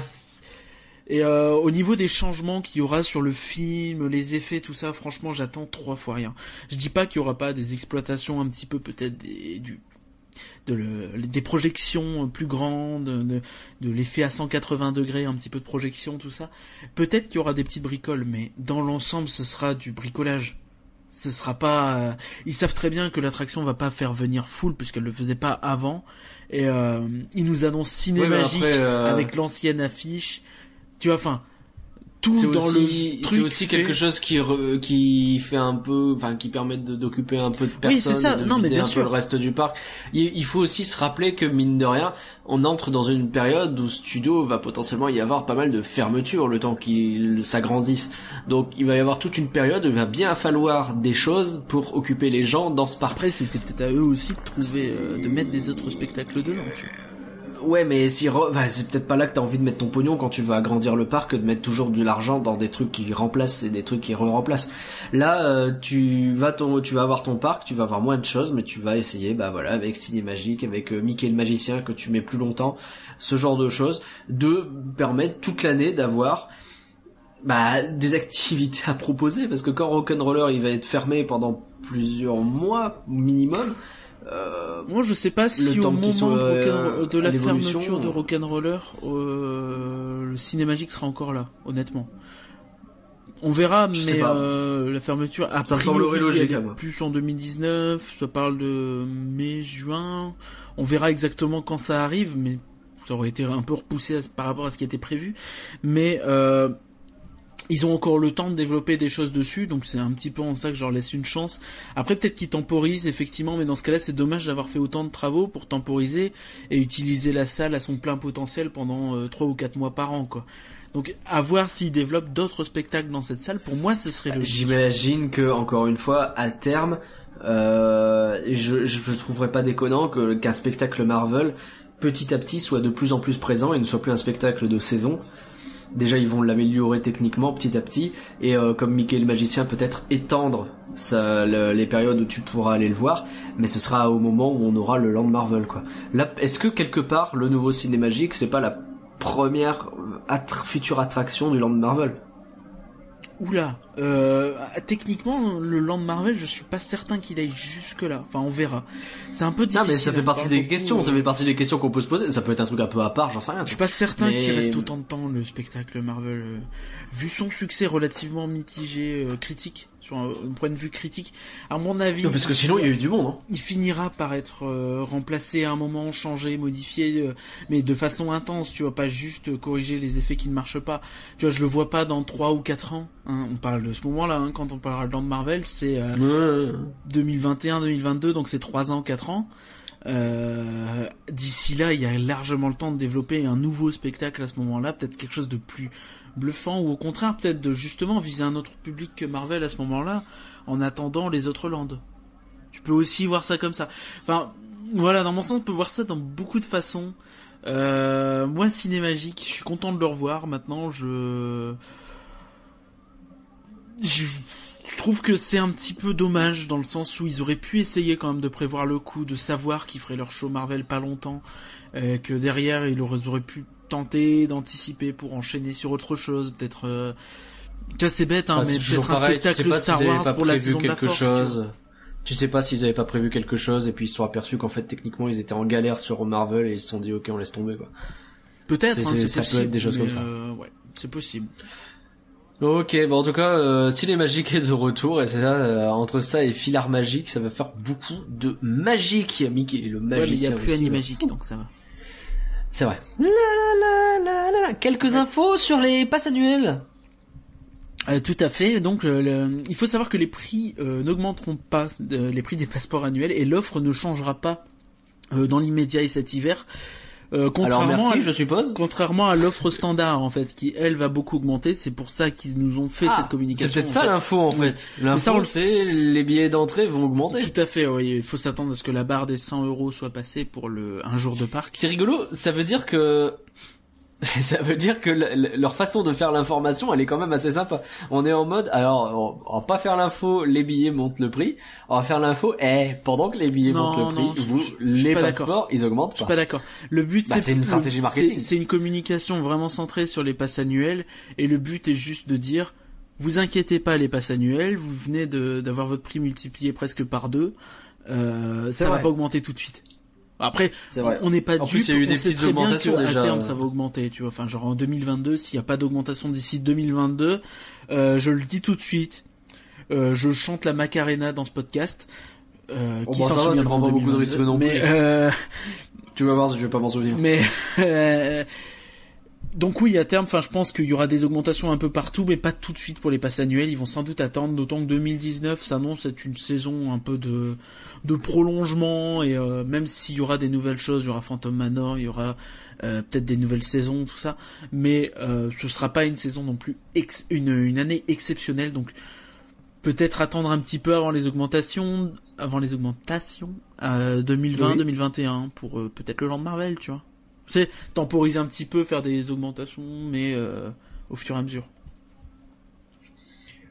Et euh, au niveau des changements qu'il y aura sur le film, les effets, tout ça, franchement, j'attends trois fois rien. Je dis pas qu'il y aura pas des exploitations un petit peu peut-être des, du, de le, des projections plus grandes, de, de l'effet à 180 degrés, un petit peu de projection, tout ça. Peut-être qu'il y aura des petites bricoles, mais dans l'ensemble, ce sera du bricolage. Ce sera pas. euh, ils savent très bien que l'attraction va pas faire venir full puisqu'elle le faisait pas avant. Et euh, ils nous annoncent Cinémagique après, euh, avec l'ancienne affiche. Tu vois, enfin, tout dans aussi, le truc c'est aussi fait- quelque chose qui re- qui fait un peu, enfin qui permet d'occuper un peu de personnes, Oui, c'est ça. de Non, mais bien un sûr. peu le reste du parc. Il, il faut aussi se rappeler que mine de rien, on entre dans une période où studio va potentiellement y avoir pas mal de fermetures le temps qu'il s'agrandisse. Donc il va y avoir toute une période où il va bien falloir des choses pour occuper les gens dans ce parc. Après, c'était peut-être à eux aussi de trouver, euh, de mettre des autres spectacles dedans. tu vois. Ouais, mais si c'est peut-être pas là que t'as envie de mettre ton pognon quand tu veux agrandir le parc de mettre toujours de l'argent dans des trucs qui remplacent et des trucs qui re-remplacent. Là, euh, tu vas ton, tu vas avoir ton parc, tu vas avoir moins de choses, mais tu vas essayer, bah voilà, avec Cinémagique, avec euh, Mickey le magicien que tu mets plus longtemps, ce genre de choses, de permettre toute l'année d'avoir bah, des <laughs> activités à proposer parce que quand Rock'n'Roller il va être fermé pendant plusieurs mois minimum. Euh, Moi, je sais pas si au moment euh, de la fermeture de euh. Rock'n'Roller, euh, le Cinémagique sera encore là, honnêtement. On verra, Je mais euh, la fermeture. A Ça semblerait logique, moi. Plus en 2019, ça parle de mai, juin. On verra exactement quand ça arrive, mais ça aurait été un peu repoussé par rapport à ce qui était prévu. Mais euh, ils ont encore le temps de développer des choses dessus, donc c'est un petit peu en ça que je leur laisse une chance. Après, peut-être qu'ils temporisent, effectivement, mais dans ce cas-là, c'est dommage d'avoir fait autant de travaux pour temporiser et utiliser la salle à son plein potentiel pendant euh, trois ou quatre mois par an, quoi. Donc, à voir s'ils développent d'autres spectacles dans cette salle, pour moi, ce serait le J'imagine que encore une fois, à terme, euh, je, je, je trouverais pas déconnant qu'un spectacle Marvel petit à petit soit de plus en plus présent et ne soit plus un spectacle de saison. Déjà, ils vont l'améliorer techniquement petit à petit. Et euh, comme Mickey le magicien peut-être étendre les périodes où tu pourras aller le voir, mais ce sera au moment où on aura le Land Marvel quoi. Là, est-ce que quelque part le nouveau cinémagique c'est pas la première future attraction du Land Marvel? Oula, euh, techniquement, le Land Marvel, je suis pas certain qu'il aille jusque là. Enfin, on verra. C'est un peu Non, difficile. mais ça fait hein, partie par des beaucoup, questions, ça euh, fait partie des questions qu'on peut se poser. Ça peut être un truc un peu à part, j'en sais rien. Je suis pas certain Mais- qu'il reste autant de temps le spectacle Marvel. euh, vu son succès relativement mitigé, euh, critique, sur un, un point de vue critique, à mon avis, Non, parce que sinon, il y a eu du monde, hein. il finira par être euh, remplacé à un moment, changé, modifié, euh, mais de façon intense, tu vois, pas juste corriger les effets qui ne marchent pas. Tu vois, je le vois pas dans 3 ou 4 ans. hein. On parle de ce moment-là, hein, quand on parlera de Marvel, c'est euh, 2021-2022, donc c'est 3 ans, 4 ans. Euh, D'ici là, il y a largement le temps de développer un nouveau spectacle à ce moment-là, peut-être quelque chose de plus bluffant, ou au contraire, peut-être de justement viser un autre public que Marvel à ce moment-là, en attendant les autres landes. Tu peux aussi voir ça comme ça. Enfin, voilà, dans mon sens, on peut voir ça dans beaucoup de façons. Euh, moi, Cinémagique, je suis content de le revoir. Maintenant, je... je... je trouve que c'est un petit peu dommage dans le sens où ils auraient pu essayer quand même de prévoir le coup, de savoir qu'ils feraient leur show Marvel pas longtemps, euh, que derrière ils auraient, pu tenter d'anticiper pour enchaîner sur autre chose, peut-être. Euh... C'est bête, hein, mais peut-être un pareil, tu sais spectacle Star Wars pas pour la saison de la quelque Force. chose. Tu sais pas s'ils avaient pas prévu quelque chose et puis ils se sont aperçus qu'en fait techniquement ils étaient en galère sur Marvel et ils se sont dit ok on laisse tomber quoi. Peut-être, hein, ça peut possible. être des choses comme ça. euh, ouais, c'est possible. Ok, bon en tout cas, euh, Ciné Magique est de retour et c'est là euh, entre ça et Filar Magique, ça va faire beaucoup de magique, Mickey, le Ouais, mais il magicien. y a plus aussi, Animagique, donc ça va. C'est vrai. La, la, la, la, la. Quelques infos sur les passes annuelles? Euh, tout à fait. Donc, euh, le- il faut savoir que les prix euh, n'augmenteront pas, euh, les prix des passeports annuels, et l'offre ne changera pas euh, dans l'immédiat et cet hiver. Euh, Alors contrairement merci, à, je suppose. contrairement à l'offre standard en fait, qui elle va beaucoup augmenter. C'est pour ça qu'ils nous ont fait Ah, cette communication. C'est peut-être ça l'info en Oui. fait. Mais ça, on L'info le sait. les billets d'entrée vont augmenter. Tout à fait. Oui, il faut s'attendre à ce que la barre des 100 euros soit passée pour le un jour de parc. C'est rigolo, ça veut dire que ça veut dire que le- le- leur façon de faire l'information, elle est quand même assez sympa. On est en mode, alors, on, on va pas faire l'info, les billets montent le prix. On va faire l'info, eh, pendant que les billets Non, montent le prix, non, je- vous, je- je les pas passeports, ils augmentent Je suis pas. pas d'accord. Le but, Bah, c'est une stratégie marketing. c'est- une communication vraiment centrée sur les passes annuelles, et le but est juste de dire, vous inquiétez pas les passes annuelles, vous venez d'avoir votre prix multiplié presque par deux, euh, ça va vrai. pas augmenter tout de suite. Après, vrai. on n'est pas En dupe, plus, il y a eu des petites très bien augmentations que à déjà. terme ça va augmenter, tu vois. Enfin, genre en 2022, s'il n'y a pas d'augmentation d'ici 2022, euh, je le dis tout de suite, euh, je chante la Macarena dans ce podcast. Euh, Oh, qui bah, s'en souviendra en pas beaucoup de 2022, risques non mais, plus. euh, <laughs> Tu vas voir si je vais pas m'en souvenir. mais <laughs> euh, donc oui, à terme, enfin, je pense qu'il y aura des augmentations un peu partout, mais pas tout de suite pour les passes annuelles. Ils vont sans doute attendre, d'autant que 2019 s'annonce être une saison un peu de de prolongement et euh, même s'il y aura des nouvelles choses, il y aura Phantom Manor, il y aura euh, peut-être des nouvelles saisons, tout ça, mais euh, ce sera pas une saison non plus ex- une une année exceptionnelle, donc peut-être attendre un petit peu avant les augmentations, avant les augmentations, euh, 2020, Oui. 2021 pour euh, peut-être le Land Marvel, tu vois. C'est temporiser un petit peu, faire des augmentations, mais euh, au fur et à mesure.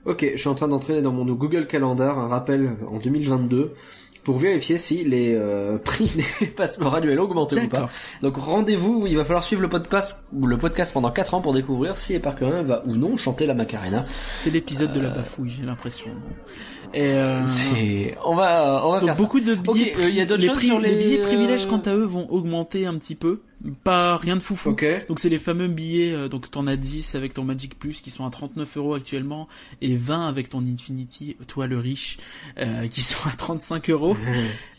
Ok, je suis en train d'entrer dans mon Google Calendar un rappel en 2022 pour vérifier si les euh, prix <laughs> des passeports annuels ont augmenté ou pas. Donc rendez-vous, il va falloir suivre le podcast, le podcast pendant 4 ans pour découvrir si Eparcurien va ou non chanter la Macarena. C'est l'épisode de la bafouille, j'ai l'impression. Et euh, C'est, on va, on va donc faire beaucoup de billets, euh, il y a d'autres les, choses prix- sur les, billets euh, privilèges quant à eux vont augmenter un petit peu, pas rien de foufou. Ok. Donc c'est les fameux billets, euh, donc t'en as 10 avec ton Magic Plus qui sont à 39 euros actuellement et 20 avec ton Infinity, toi le riche, euh, qui sont à 35 euros. <laughs>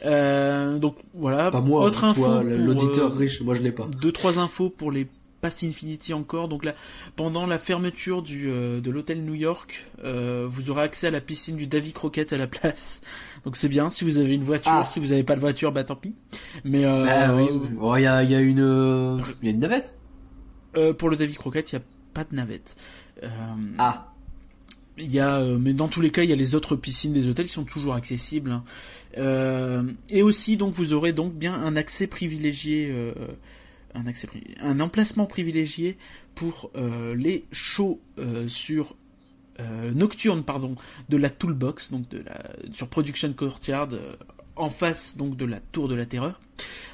Euh, donc voilà. Pas moi, Autre toi, info pour, l'auditeur euh, riche, moi je l'ai pas. deux trois infos pour les Pass Infinity encore. Donc là, pendant la fermeture du euh, de l'hôtel New York, euh, vous aurez accès à la piscine du Davy Crockett à la place. Donc c'est bien si vous avez une voiture. Ah. Si vous n'avez pas de voiture, bah tant pis. Mais euh, Bah oui, Bon, il y a, y a une, il y a une navette. pour le Davy Crockett, il y a pas de navette. Ah. Il y a, mais dans tous les cas, il y a les autres piscines des hôtels qui sont toujours accessibles. hein. Et aussi, donc, vous aurez donc bien un accès privilégié, un emplacement privilégié pour euh, les shows euh, sur euh, nocturne, de la Toolbox, donc de la sur Production Courtyard, euh, en face donc de la Tour de la Terreur,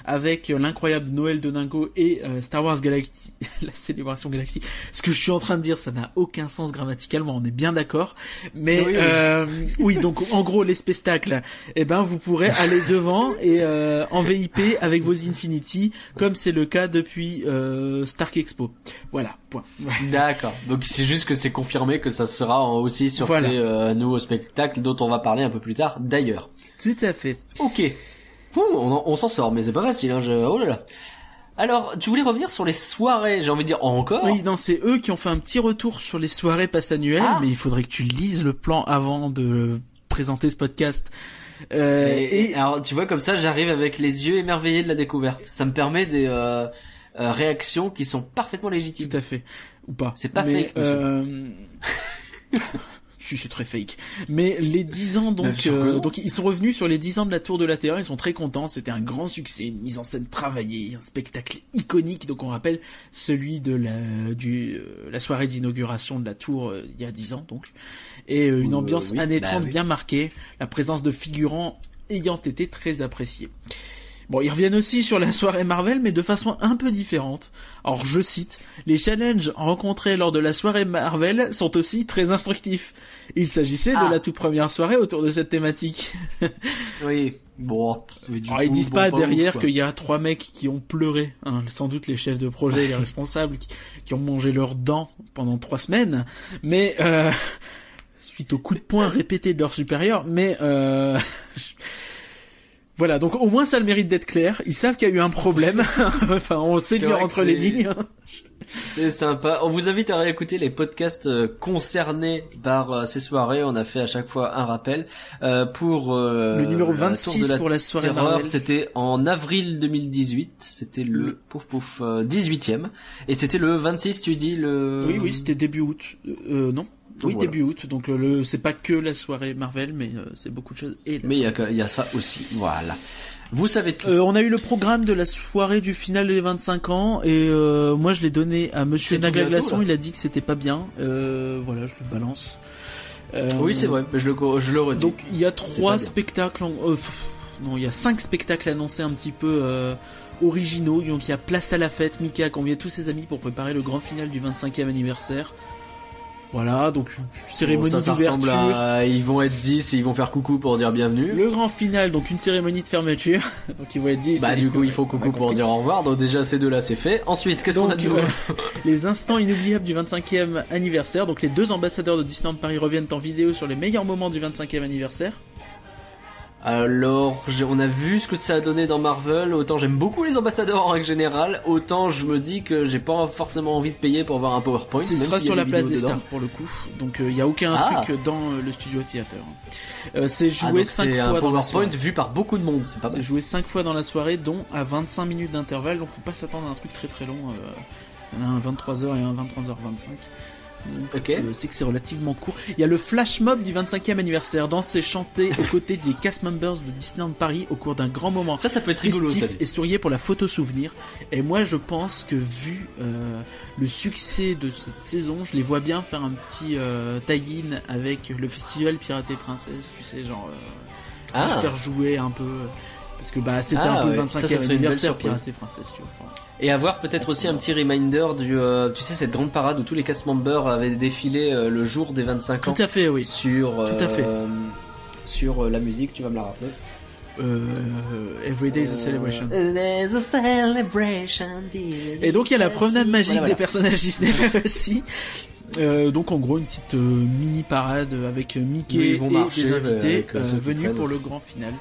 avec euh, l'incroyable Noël de Dingo et euh, Star Wars Galactic, <laughs> la célébration galactique. Ce que je suis en train de dire, ça n'a aucun sens grammaticalement, on est bien d'accord. Mais Oui, euh, oui, donc en gros les spectacles, eh ben vous pourrez aller devant et euh, en VIP avec vos Infinity, comme c'est le cas depuis euh, Stark Expo. Voilà, point. <laughs> D'accord. Donc c'est juste que c'est confirmé que ça sera aussi sur Voilà. ces euh, nouveaux spectacles dont on va parler un peu plus tard d'ailleurs. Tout à fait. Ok. On, on s'en sort, mais c'est pas facile. Hein, je... Oh là là. Alors, tu voulais revenir sur les soirées, j'ai envie de dire encore. Oui, non, c'est eux qui ont fait un petit retour sur les soirées pass annuelles, Ah. mais il faudrait que tu lises le plan avant de présenter ce podcast. Euh, Et, et alors, tu vois, comme ça, j'arrive avec les yeux émerveillés de la découverte. Ça me permet des euh, euh, réactions qui sont parfaitement légitimes. tout à fait, ou pas. C'est pas Mais, fake, euh... <laughs> Si, c'est très fake. Mais les 10 ans, donc, euh, donc ils sont revenus sur les 10 ans de la Tour de la Terreur, ils sont très contents, c'était un grand succès, une mise en scène travaillée, un spectacle iconique, donc on rappelle celui de la, du, euh, la soirée d'inauguration de la Tour euh, il y a 10 ans, donc. Et euh, une Euh, ambiance oui, années bah 30 oui. bien marquée, la présence de figurants ayant été très appréciée. Bon, ils reviennent aussi sur la soirée Marvel, mais de façon un peu différente. Alors, je cite, les challenges rencontrés lors de la soirée Marvel sont aussi très instructifs. Il s'agissait Ah. de la toute première soirée autour de cette thématique. <laughs> Oui. Bon. du Alors, ils coup, disent bon, pas derrière qu'il y a trois mecs qui ont pleuré, hein, sans doute les chefs de projet, les <laughs> responsables, qui, qui ont mangé leurs dents pendant trois semaines, mais euh, <laughs> suite aux coups de poing répétés de leurs supérieurs, mais euh, voilà, donc au moins ça a le mérite d'être clair. Ils savent qu'il y a eu un problème. <laughs> enfin, on sait lire entre les lignes. C'est sympa. On vous invite à réécouter les podcasts euh, concernés par euh, ces soirées. On a fait à chaque fois un rappel euh, pour euh, Le numéro la Tour 26 de la pour la soirée Terreur. C'était en avril 2018. C'était le, Le- pouf pouf euh, 18e et c'était le 26. Tu dis le. Oui, oui, c'était début août. Euh, non. Oui, voilà. début août. Donc euh, le, c'est pas que la soirée Marvel, mais euh, c'est beaucoup de choses. Et Mais il y a y ça aussi. Voilà. Vous savez tout. Euh, on a eu le programme de la soirée du final des 25 ans et euh, moi je l'ai donné à Monsieur Naga Glaçon, il a dit que c'était pas bien. Voilà, je le balance. Oui, c'est vrai. Je le je le redis. Donc il y a trois spectacles, en- pff, non il y a cinq spectacles annoncés un petit peu originaux. Donc il y a Place à la fête, Mika a convié tous ses amis pour préparer le grand final du 25e anniversaire. Voilà, donc une cérémonie Bon, ça, ça ressemble d'ouverture. à... Ils vont être 10 et ils vont faire coucou pour dire bienvenue. Le grand final, donc une cérémonie de fermeture. <laughs> donc il va être 10. Bah du coup il faut coucou pour compris. dire au revoir. Donc déjà ces deux là c'est fait. Ensuite qu'est-ce qu'on a de nouveau euh, <laughs> les instants inoubliables du 25e anniversaire. Donc les deux ambassadeurs de Disneyland Paris reviennent en vidéo sur les meilleurs moments du 25e anniversaire. Alors, on a vu ce que ça a donné dans Marvel. Autant j'aime beaucoup les ambassadeurs en règle générale, autant je me dis que j'ai pas forcément envie de payer pour voir un PowerPoint. Ce sera sur la place des dedans. stars pour le coup. Donc il n'y a aucun Ah. truc dans euh, le studio theater. Euh, c'est Ah, joué donc 5 c'est un fois dans la PowerPoint soirée. vu par beaucoup de monde. C'est pas C'est joué 5 fois dans la soirée, dont à 25 minutes d'intervalle. Donc faut pas s'attendre à un truc très très long. euh, Il y en a un 23h et un 23h25. Donc, Ok. euh, c'est que c'est relativement court. Il y a le flash mob du 25e anniversaire, dansé chanté aux côtés des cast members de Disneyland Paris au cours d'un grand moment. Ça, ça peut être rigolo. et souriez pour la photo souvenir. Et moi, je pense que vu euh, le succès de cette saison, je les vois bien faire un petit euh, tie-in avec le festival Pirates et Princesses, tu sais, genre. euh, Ah. faire jouer un peu. Parce que bah c'était Ah, un peu ouais. le Ça, 25e ça serait une belle anniversaire. Pirates et Princesses, tu vois. Enfin, Et avoir peut-être aussi un petit reminder du, euh, tu sais, cette grande parade où tous les cast members avaient défilé euh, le jour des 25 ans Tout à fait, oui. sur, euh, Tout à fait. sur la musique, tu vas me la rappeler. Every day is a celebration. There's a celebration. Et donc il y a la promenade magique Voilà, voilà. des personnages Disney <laughs> aussi. Donc en gros une petite mini parade avec Mickey Oui, et marcher, des invités venus pour le grand final.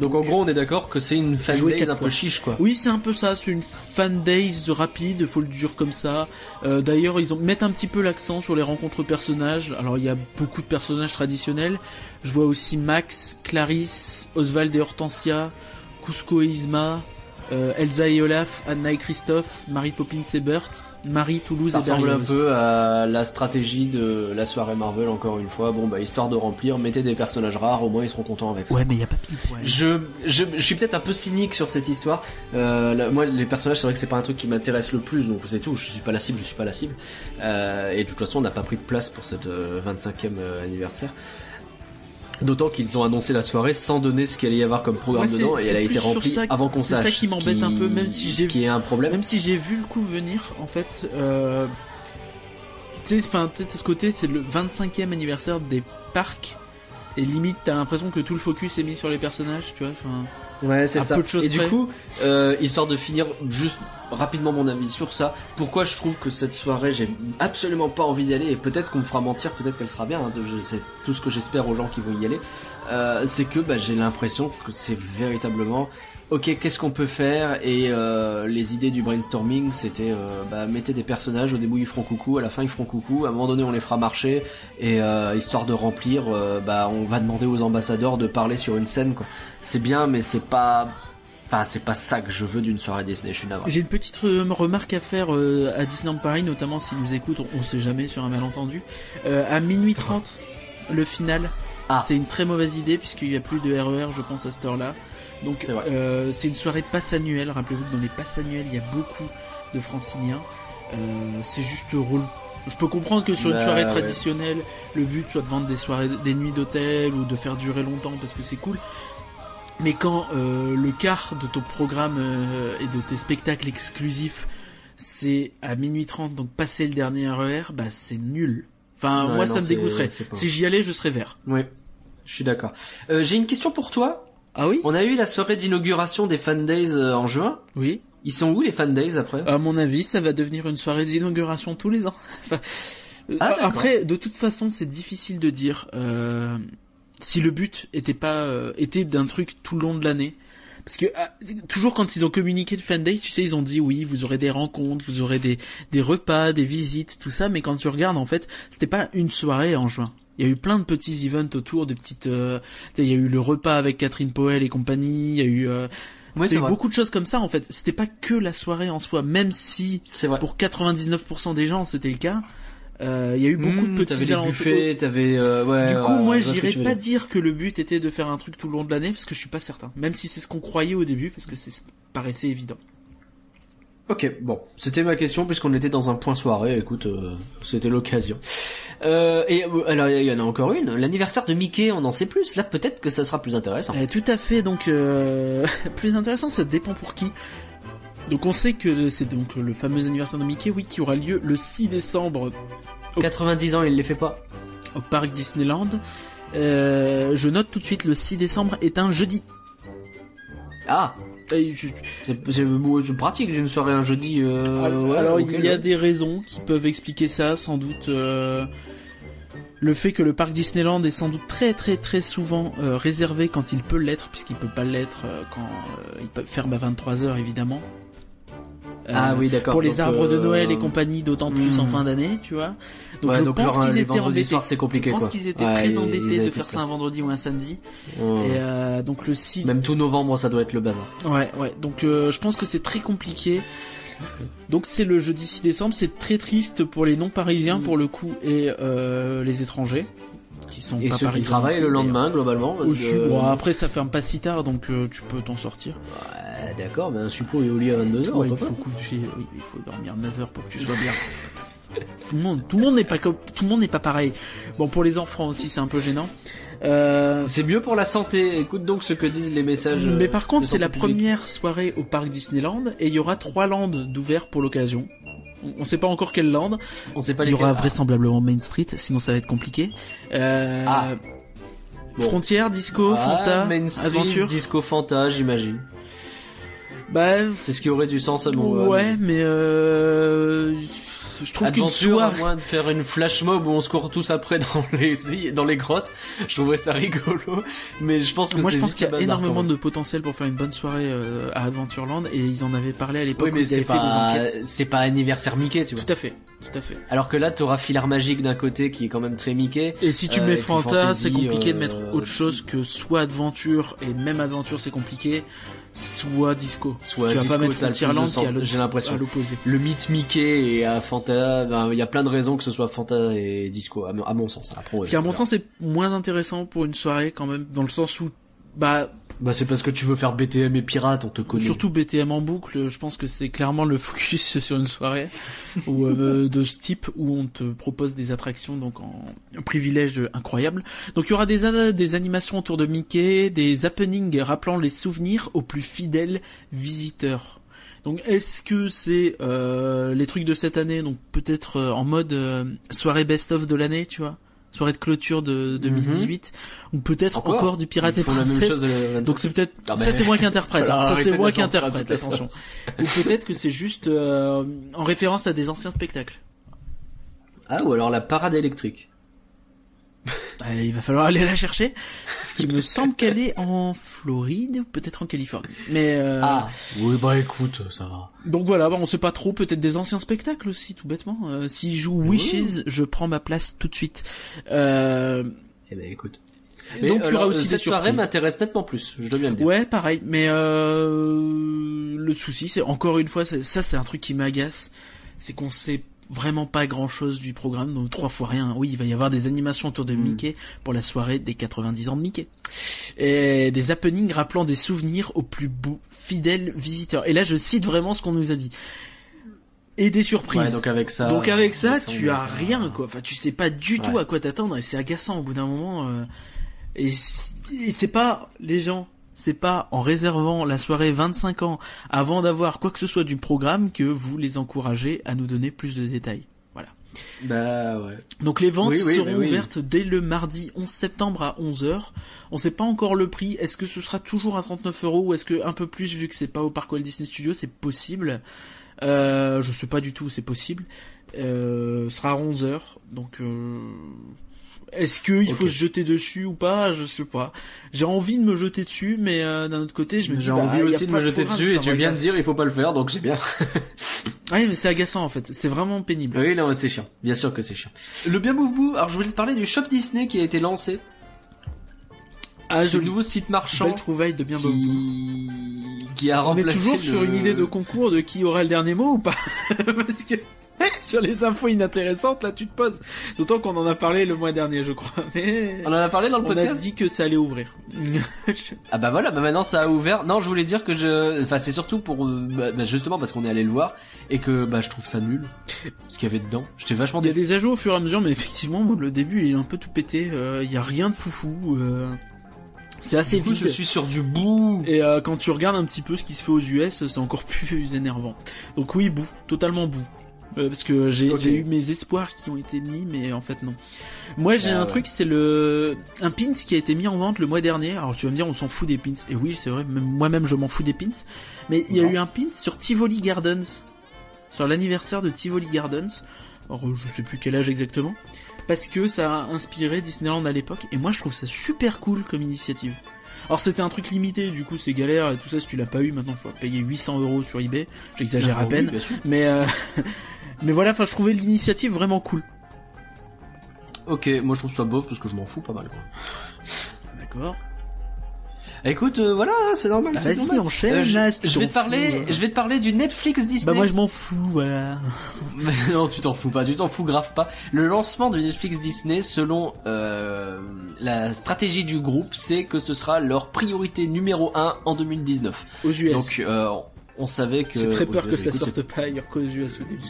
Donc en gros, on est d'accord que c'est une fan Jouer days quatre un peu chiche, quoi. Oui, c'est un peu ça, c'est une fan days rapide, faut le dire comme ça. Euh, D'ailleurs, ils ont mettent un petit peu l'accent sur les rencontres personnages. Alors, il y a beaucoup de personnages traditionnels. Je vois aussi Max, Clarisse, Oswald et Hortensia, Cusco et Isma, euh, Elsa et Olaf, Anna et Christophe, Marie Poppins et Bert, Marie, Toulouse Ça et ressemble un peu à la stratégie de la soirée Marvel, encore une fois. Bon, bah, histoire de remplir, mettez des personnages rares, au moins ils seront contents avec ça. Ouais, mais il y a pas pile poil. Je, je, je suis peut-être un peu cynique sur cette histoire. Euh, là, moi, les personnages, c'est vrai que c'est pas un truc qui m'intéresse le plus, donc c'est tout. Je suis pas la cible, je suis pas la cible. Euh, et de toute façon, on n'a pas pris de place pour cette euh, 25e euh, anniversaire. D'autant qu'ils ont annoncé la soirée sans donner ce qu'il allait y avoir comme programme Ouais, c'est- dedans, et c'est elle a été remplie ça avant qu'on c'est sache. ça qui m'embête un peu, même si j'ai ce qui est un problème. Même si j'ai vu le coup venir, en fait, euh, tu sais, enfin, ce côté, c'est le 25e anniversaire des parcs, et limite, t'as l'impression que tout le focus est mis sur les personnages, tu vois, enfin. Ouais, c'est ça. peu de choses et du coup, euh, histoire de finir juste rapidement mon avis sur ça, pourquoi je trouve que cette soirée, j'ai absolument pas envie d'y aller, et peut-être qu'on me fera mentir, peut-être qu'elle sera bien, hein, je- c'est tout ce que j'espère aux gens qui vont y aller, euh, c'est que bah, j'ai l'impression que c'est véritablement, ok, qu'est-ce qu'on peut faire, et euh, les idées du brainstorming, c'était, euh, bah, mettez des personnages, au début ils feront coucou, à la fin ils feront coucou, à un moment donné on les fera marcher, et euh, histoire de remplir, euh, bah, on va demander aux ambassadeurs de parler sur une scène, quoi c'est bien, mais c'est pas. Enfin, c'est pas ça que je veux d'une soirée Disney, je suis navré. J'ai une petite re- remarque à faire à Disneyland Paris, notamment s'ils nous écoutent, on, on sait jamais sur un malentendu. À minuit 30, le final, Ah. c'est une très mauvaise idée puisqu'il n'y a plus de RER, je pense, à cette heure-là. Donc C'est euh, c'est une soirée passe annuelle. Rappelez-vous que dans les passes annuelles, il y a beaucoup de franciliens. Euh, c'est juste rôle. Je peux comprendre que sur une Bah, soirée ouais. traditionnelle, le but soit de vendre des soirées, des nuits d'hôtel ou de faire durer longtemps parce que c'est cool. Mais quand euh, le quart de ton programme euh, et de tes spectacles exclusifs, c'est à minuit 30, donc passer le dernier RER, bah c'est nul. Enfin, Ouais, moi non, ça me dégoûterait. Si j'y allais, je serais vert. Oui, je suis d'accord. Euh, J'ai une question pour toi. Ah oui On a eu la soirée d'inauguration des Fan Days euh, en juin. Oui. Ils sont où les Fan Days après? À mon avis, ça va devenir une soirée d'inauguration tous les ans. <laughs> Enfin, euh, Ah, après, de toute façon, c'est difficile de dire euh, si le but était pas euh, était d'un truc tout le long de l'année. Parce que ah, toujours quand ils ont communiqué de Fan Day, tu sais, ils ont dit oui, vous aurez des rencontres, vous aurez des des repas, des visites, tout ça. Mais quand tu regardes, en fait, c'était pas une soirée en juin. Il y a eu plein de petits events autour, de petites. euh, il y a eu le repas avec Catherine Poel et compagnie. Il y a eu euh, Oui, c'est beaucoup de choses comme ça en fait. C'était pas que la soirée en soi, même si pour 99% des gens c'était le cas. euh, Il y a eu beaucoup Mmh, de T'avais petits les buffets. Euh, ouais, Du coup, ouais, moi, j'irais pas dire. dire que le but était de faire un truc tout le long de l'année, parce que je suis pas certain. Même si c'est ce qu'on croyait au début, parce que c'est paraissait évident. Ok, bon, c'était ma question puisqu'on était dans un point soirée. Écoute, euh, c'était l'occasion. Euh, et euh, alors il y en a encore une. L'anniversaire de Mickey, on en sait plus. Là, peut-être que ça sera plus intéressant. Euh, tout à fait. Donc, <laughs> plus intéressant, ça dépend pour qui. Donc, on sait que c'est donc le fameux anniversaire de Mickey, oui, qui aura lieu le 6 décembre 90 ans, il les fait pas. au parc Disneyland. Je note tout de suite, le 6 décembre est un jeudi. Ah, c'est pratique. J'ai une soirée un jeudi. Euh, Alors, ouais, alors, ok, il y a des raisons qui peuvent expliquer ça, sans doute euh, le fait que le parc Disneyland est sans doute très très très souvent euh, réservé quand il peut l'être, puisqu'il peut pas l'être euh, quand il peut ferme à 23h évidemment. Ah oui, d'accord. Pour les arbres de Noël et compagnie, d'autant plus en hmm. fin d'année, tu vois. Donc ouais, je donc pense qu'ils étaient vendredis embêtés. soirs, c'est compliqué Je pense quoi. qu'ils étaient Ouais, très embêtés de faire ça place. un vendredi ou un samedi. Ouais. Et euh, donc le 6 Même tout novembre, ça doit être le bazar. Ouais, ouais. Donc euh, je pense que c'est très compliqué. Donc c'est le jeudi 6 décembre. C'est très triste pour les non-parisiens Mm. pour le coup et euh, les étrangers qui sont Et pas ceux qui travaillent le lendemain, globalement. parce que- bon, après ça ferme pas si tard donc euh, tu peux t'en sortir. Ouais, d'accord, mais un suppôt est au lit à 22h. Ouais, il faut coucher, il faut dormir 9 heures pour que tu sois bien. <laughs> tout le monde, tout le monde n'est pas comme, tout le monde n'est pas pareil. Bon pour les enfants aussi c'est un peu gênant. Euh, C'est mieux pour la santé. Écoute donc ce que disent les messages. mais euh, par contre, de c'est la première soirée au parc Disneyland et il y aura trois landes d'ouvert pour l'occasion. On on sait pas encore quelle land. On sait pas Il y aura vraisemblablement Main Street, sinon ça va être compliqué. Euh, Ah. Bon. Frontière, Disco, Ah, Fanta, Main Street, Aventure. Disco Fanta, j'imagine. Bah C'est ce qui aurait du sens à mon ouais, mais euh, je trouve qu'une soirée. moins de faire une flash mob où on se court tous après <laughs> dans les dans les grottes, je trouverais ça rigolo. Mais je pense que Moi, je pense qu'il y a énormément de potentiel pour faire une bonne soirée euh, à Adventureland et ils en avaient parlé à l'époque Oui, mais c'est pas c'est pas anniversaire Mickey, tu vois. Tout à fait, tout à fait. Alors que là, t'auras Filar Magique d'un côté qui est quand même très Mickey. Et si tu Euh, mets Fanta, c'est compliqué de euh, mettre autre chose que soit Adventure et même Adventure c'est compliqué, soit Disco. Soit tu vas Disco, pas mettre j'ai l'impression. l'opposé. Le mythe Mickey et à Fanta, ben, il y a plein de raisons que ce soit Fanta et Disco, à mon, à mon sens. Après, Ce qui à mon sens est moins intéressant pour une soirée quand même, dans le sens où bah bah c'est parce que tu veux faire BTM et pirate, on te connaît. Surtout BTM en boucle, je pense que c'est clairement le <laughs> focus sur une soirée ou euh, <laughs> de ce type où on te propose des attractions donc en un privilège incroyable. Donc il y aura des a- des animations autour de Mickey, des happenings rappelant les souvenirs aux plus fidèles visiteurs. Donc est-ce que c'est euh, les trucs de cette année donc peut-être euh, en mode euh, soirée best of de l'année, tu vois? Soirée de clôture de 2018 ou peut-être Encore encore, du Pirate et la Princesse 27. donc c'est peut-être Ah, ça c'est moi qui interprète, hein. Ça c'est moi qui interprète, attention. Ou peut-être que c'est juste euh, en référence à des anciens spectacles. Ah, ou alors la parade électrique. Euh, il va falloir aller la chercher, parce qu'il me semble qu'elle est en Floride ou peut-être en Californie. Mais euh, Ah, oui, bah écoute, ça va. donc voilà, bah, on sait pas trop, peut-être des anciens spectacles aussi, tout bêtement. Euh, S'il joue Wishes, je prends ma place tout de suite. Euh, Eh ben écoute. donc il y aura alors, aussi des cette soirée m'intéresse nettement plus, je dois bien le dire. Ouais, pareil. Mais euh, le souci, c'est encore une fois, ça c'est un truc qui m'agace, c'est qu'on sait vraiment pas grand chose du programme, donc trois fois rien. Oui, il va y avoir des animations autour de Mm. Mickey pour la soirée des 90 ans de Mickey. Et des happenings rappelant des souvenirs aux plus beaux, fidèles visiteurs. Et là, je cite vraiment ce qu'on nous a dit. Et des surprises. Ouais, donc avec ça. Donc avec ça, avec ça, tu as rien quoi. Enfin, tu sais pas du tout à quoi t'attendre et c'est agaçant au bout d'un moment. euh, et c'est pas les gens, c'est pas en réservant la soirée 25 ans avant d'avoir quoi que ce soit du programme que vous les encouragez à nous donner plus de détails. Voilà. Bah ouais. Donc les ventes Oui, oui, seront oui. ouvertes dès le mardi 11 septembre à 11h. On sait pas encore le prix. Est-ce que ce sera toujours à 39 euros ou est-ce que un peu plus vu que c'est pas au parc Walt Disney Studios, c'est possible? Euh, je sais pas du tout, c'est possible. Euh, ce sera à 11h. Donc euh, est-ce que il faut se jeter dessus ou pas? Je sais pas. J'ai envie de me jeter dessus, mais euh, d'un autre côté, je me dis J'ai bah, envie aussi de me jeter dessus et tu viens de dire il faut pas le faire, donc c'est bien. Ouais, mais c'est agaçant en fait. C'est vraiment pénible. Oui, non, c'est chiant. Bien sûr que c'est chiant. Le bien Move Boo, alors je voulais te parler du shop Disney qui a été lancé. Ah, C'est le nouveau site marchand Belle trouvaille de bien qui... qui a On est remplacé toujours sur une idée de concours de qui aura le dernier mot ou pas? <laughs> Parce que <laughs> sur les infos inintéressantes, là, tu te poses. D'autant qu'on en a parlé le mois dernier, je crois. Mais On en a parlé dans le on a podcast dit que ça allait ouvrir. <laughs> Ah bah voilà, bah maintenant ça a ouvert. Non, je voulais dire que je... Enfin, c'est surtout pour... bah, bah, justement parce qu'on est allé le voir et que bah je trouve ça nul. Ce qu'il y avait dedans. J'étais vachement Il y a des ajouts au fur et à mesure, mais effectivement, le début, il est un peu tout pété. euh, Il y a rien de foufou. euh, C'est assez Du coup, vide. je suis sur du bout. Et euh, quand tu regardes un petit peu ce qui se fait aux US, c'est encore <laughs> plus énervant. Donc oui, bout, totalement bout. Euh, parce que j'ai Ok. j'ai eu mes espoirs qui ont été mis, mais en fait non. Moi j'ai Ah un ouais. truc, c'est le un pins qui a été mis en vente le mois dernier. Alors tu vas me dire, on s'en fout des pins. Et oui, c'est vrai, même moi-même je m'en fous des pins. Mais il y a eu un pins sur Tivoli Gardens, sur l'anniversaire de Tivoli Gardens. Alors je sais plus quel âge exactement, parce que ça a inspiré Disneyland à l'époque. Et moi je trouve ça super cool comme initiative. Alors c'était un truc limité, du coup c'est galère et tout ça. Si tu l'as pas eu, maintenant faut payer 800 euros sur eBay. J'exagère Ah à oui, peine, mais euh, mais voilà. Enfin, je trouvais l'initiative vraiment cool. Ok, moi je trouve ça bof parce que je m'en fous pas mal quoi. D'accord. Écoute, euh, voilà, c'est normal. C'est vas-y, enchaîne, Euh, je, là, si tu je vais te parler, fous, euh. je vais te parler du Netflix Disney. Bah moi je m'en fous, voilà. <laughs> Mais non, tu t'en fous pas, tu t'en fous grave pas. Le lancement du Netflix Disney, selon la stratégie du groupe, c'est que ce sera leur priorité numéro 1 en 2019. Aux US. Donc, euh, on savait que... J'ai très peur que ça sorte pas ailleurs qu'aux US au début.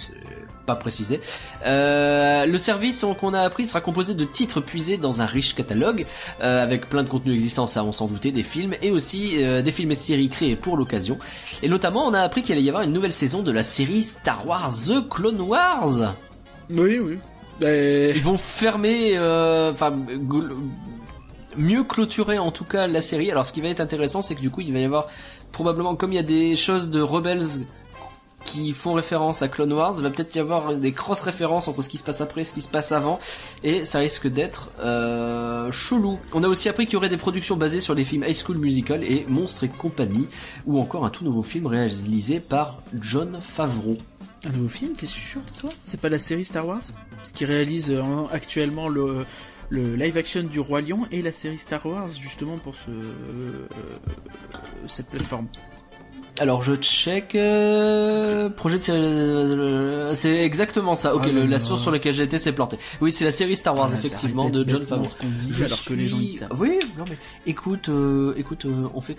pas précisé. Euh, le service on- qu'on a appris sera composé de titres puisés dans un riche catalogue, euh, avec plein de contenus existants, ça on s'en doutait, des films, et aussi euh, des films et séries créés pour l'occasion. Et notamment, on a appris qu'il allait y avoir une nouvelle saison de la série Star Wars The Clone Wars. Oui, oui. Ils vont fermer, enfin, mieux clôturer en tout cas la série. Alors, ce qui va être intéressant, c'est que du coup, il va y avoir probablement, comme il y a des choses de Rebels qui font référence à Clone Wars, il va peut-être y avoir des cross références entre ce qui se passe après et ce qui se passe avant, et ça risque d'être euh, chelou. On a aussi appris qu'il y aurait des productions basées sur les films High School Musical et Monstres et compagnie, ou encore un tout nouveau film réalisé par John Favreau. Un nouveau film, t'es sûr de toi? C'est pas la série Star Wars? Ce qui réalise euh, actuellement le, le live action du Roi Lion et la série Star Wars justement pour ce, euh, cette plateforme. Alors je check euh, projet de série euh, c'est exactement ça. OK, Ah, le- la source sur laquelle j'ai été c'est planté. Oui, c'est la série Star Wars Ah, ça effectivement de John Favreau. Je alors que les gens ils savent. Oui, non mais écoute euh, écoute euh, on fait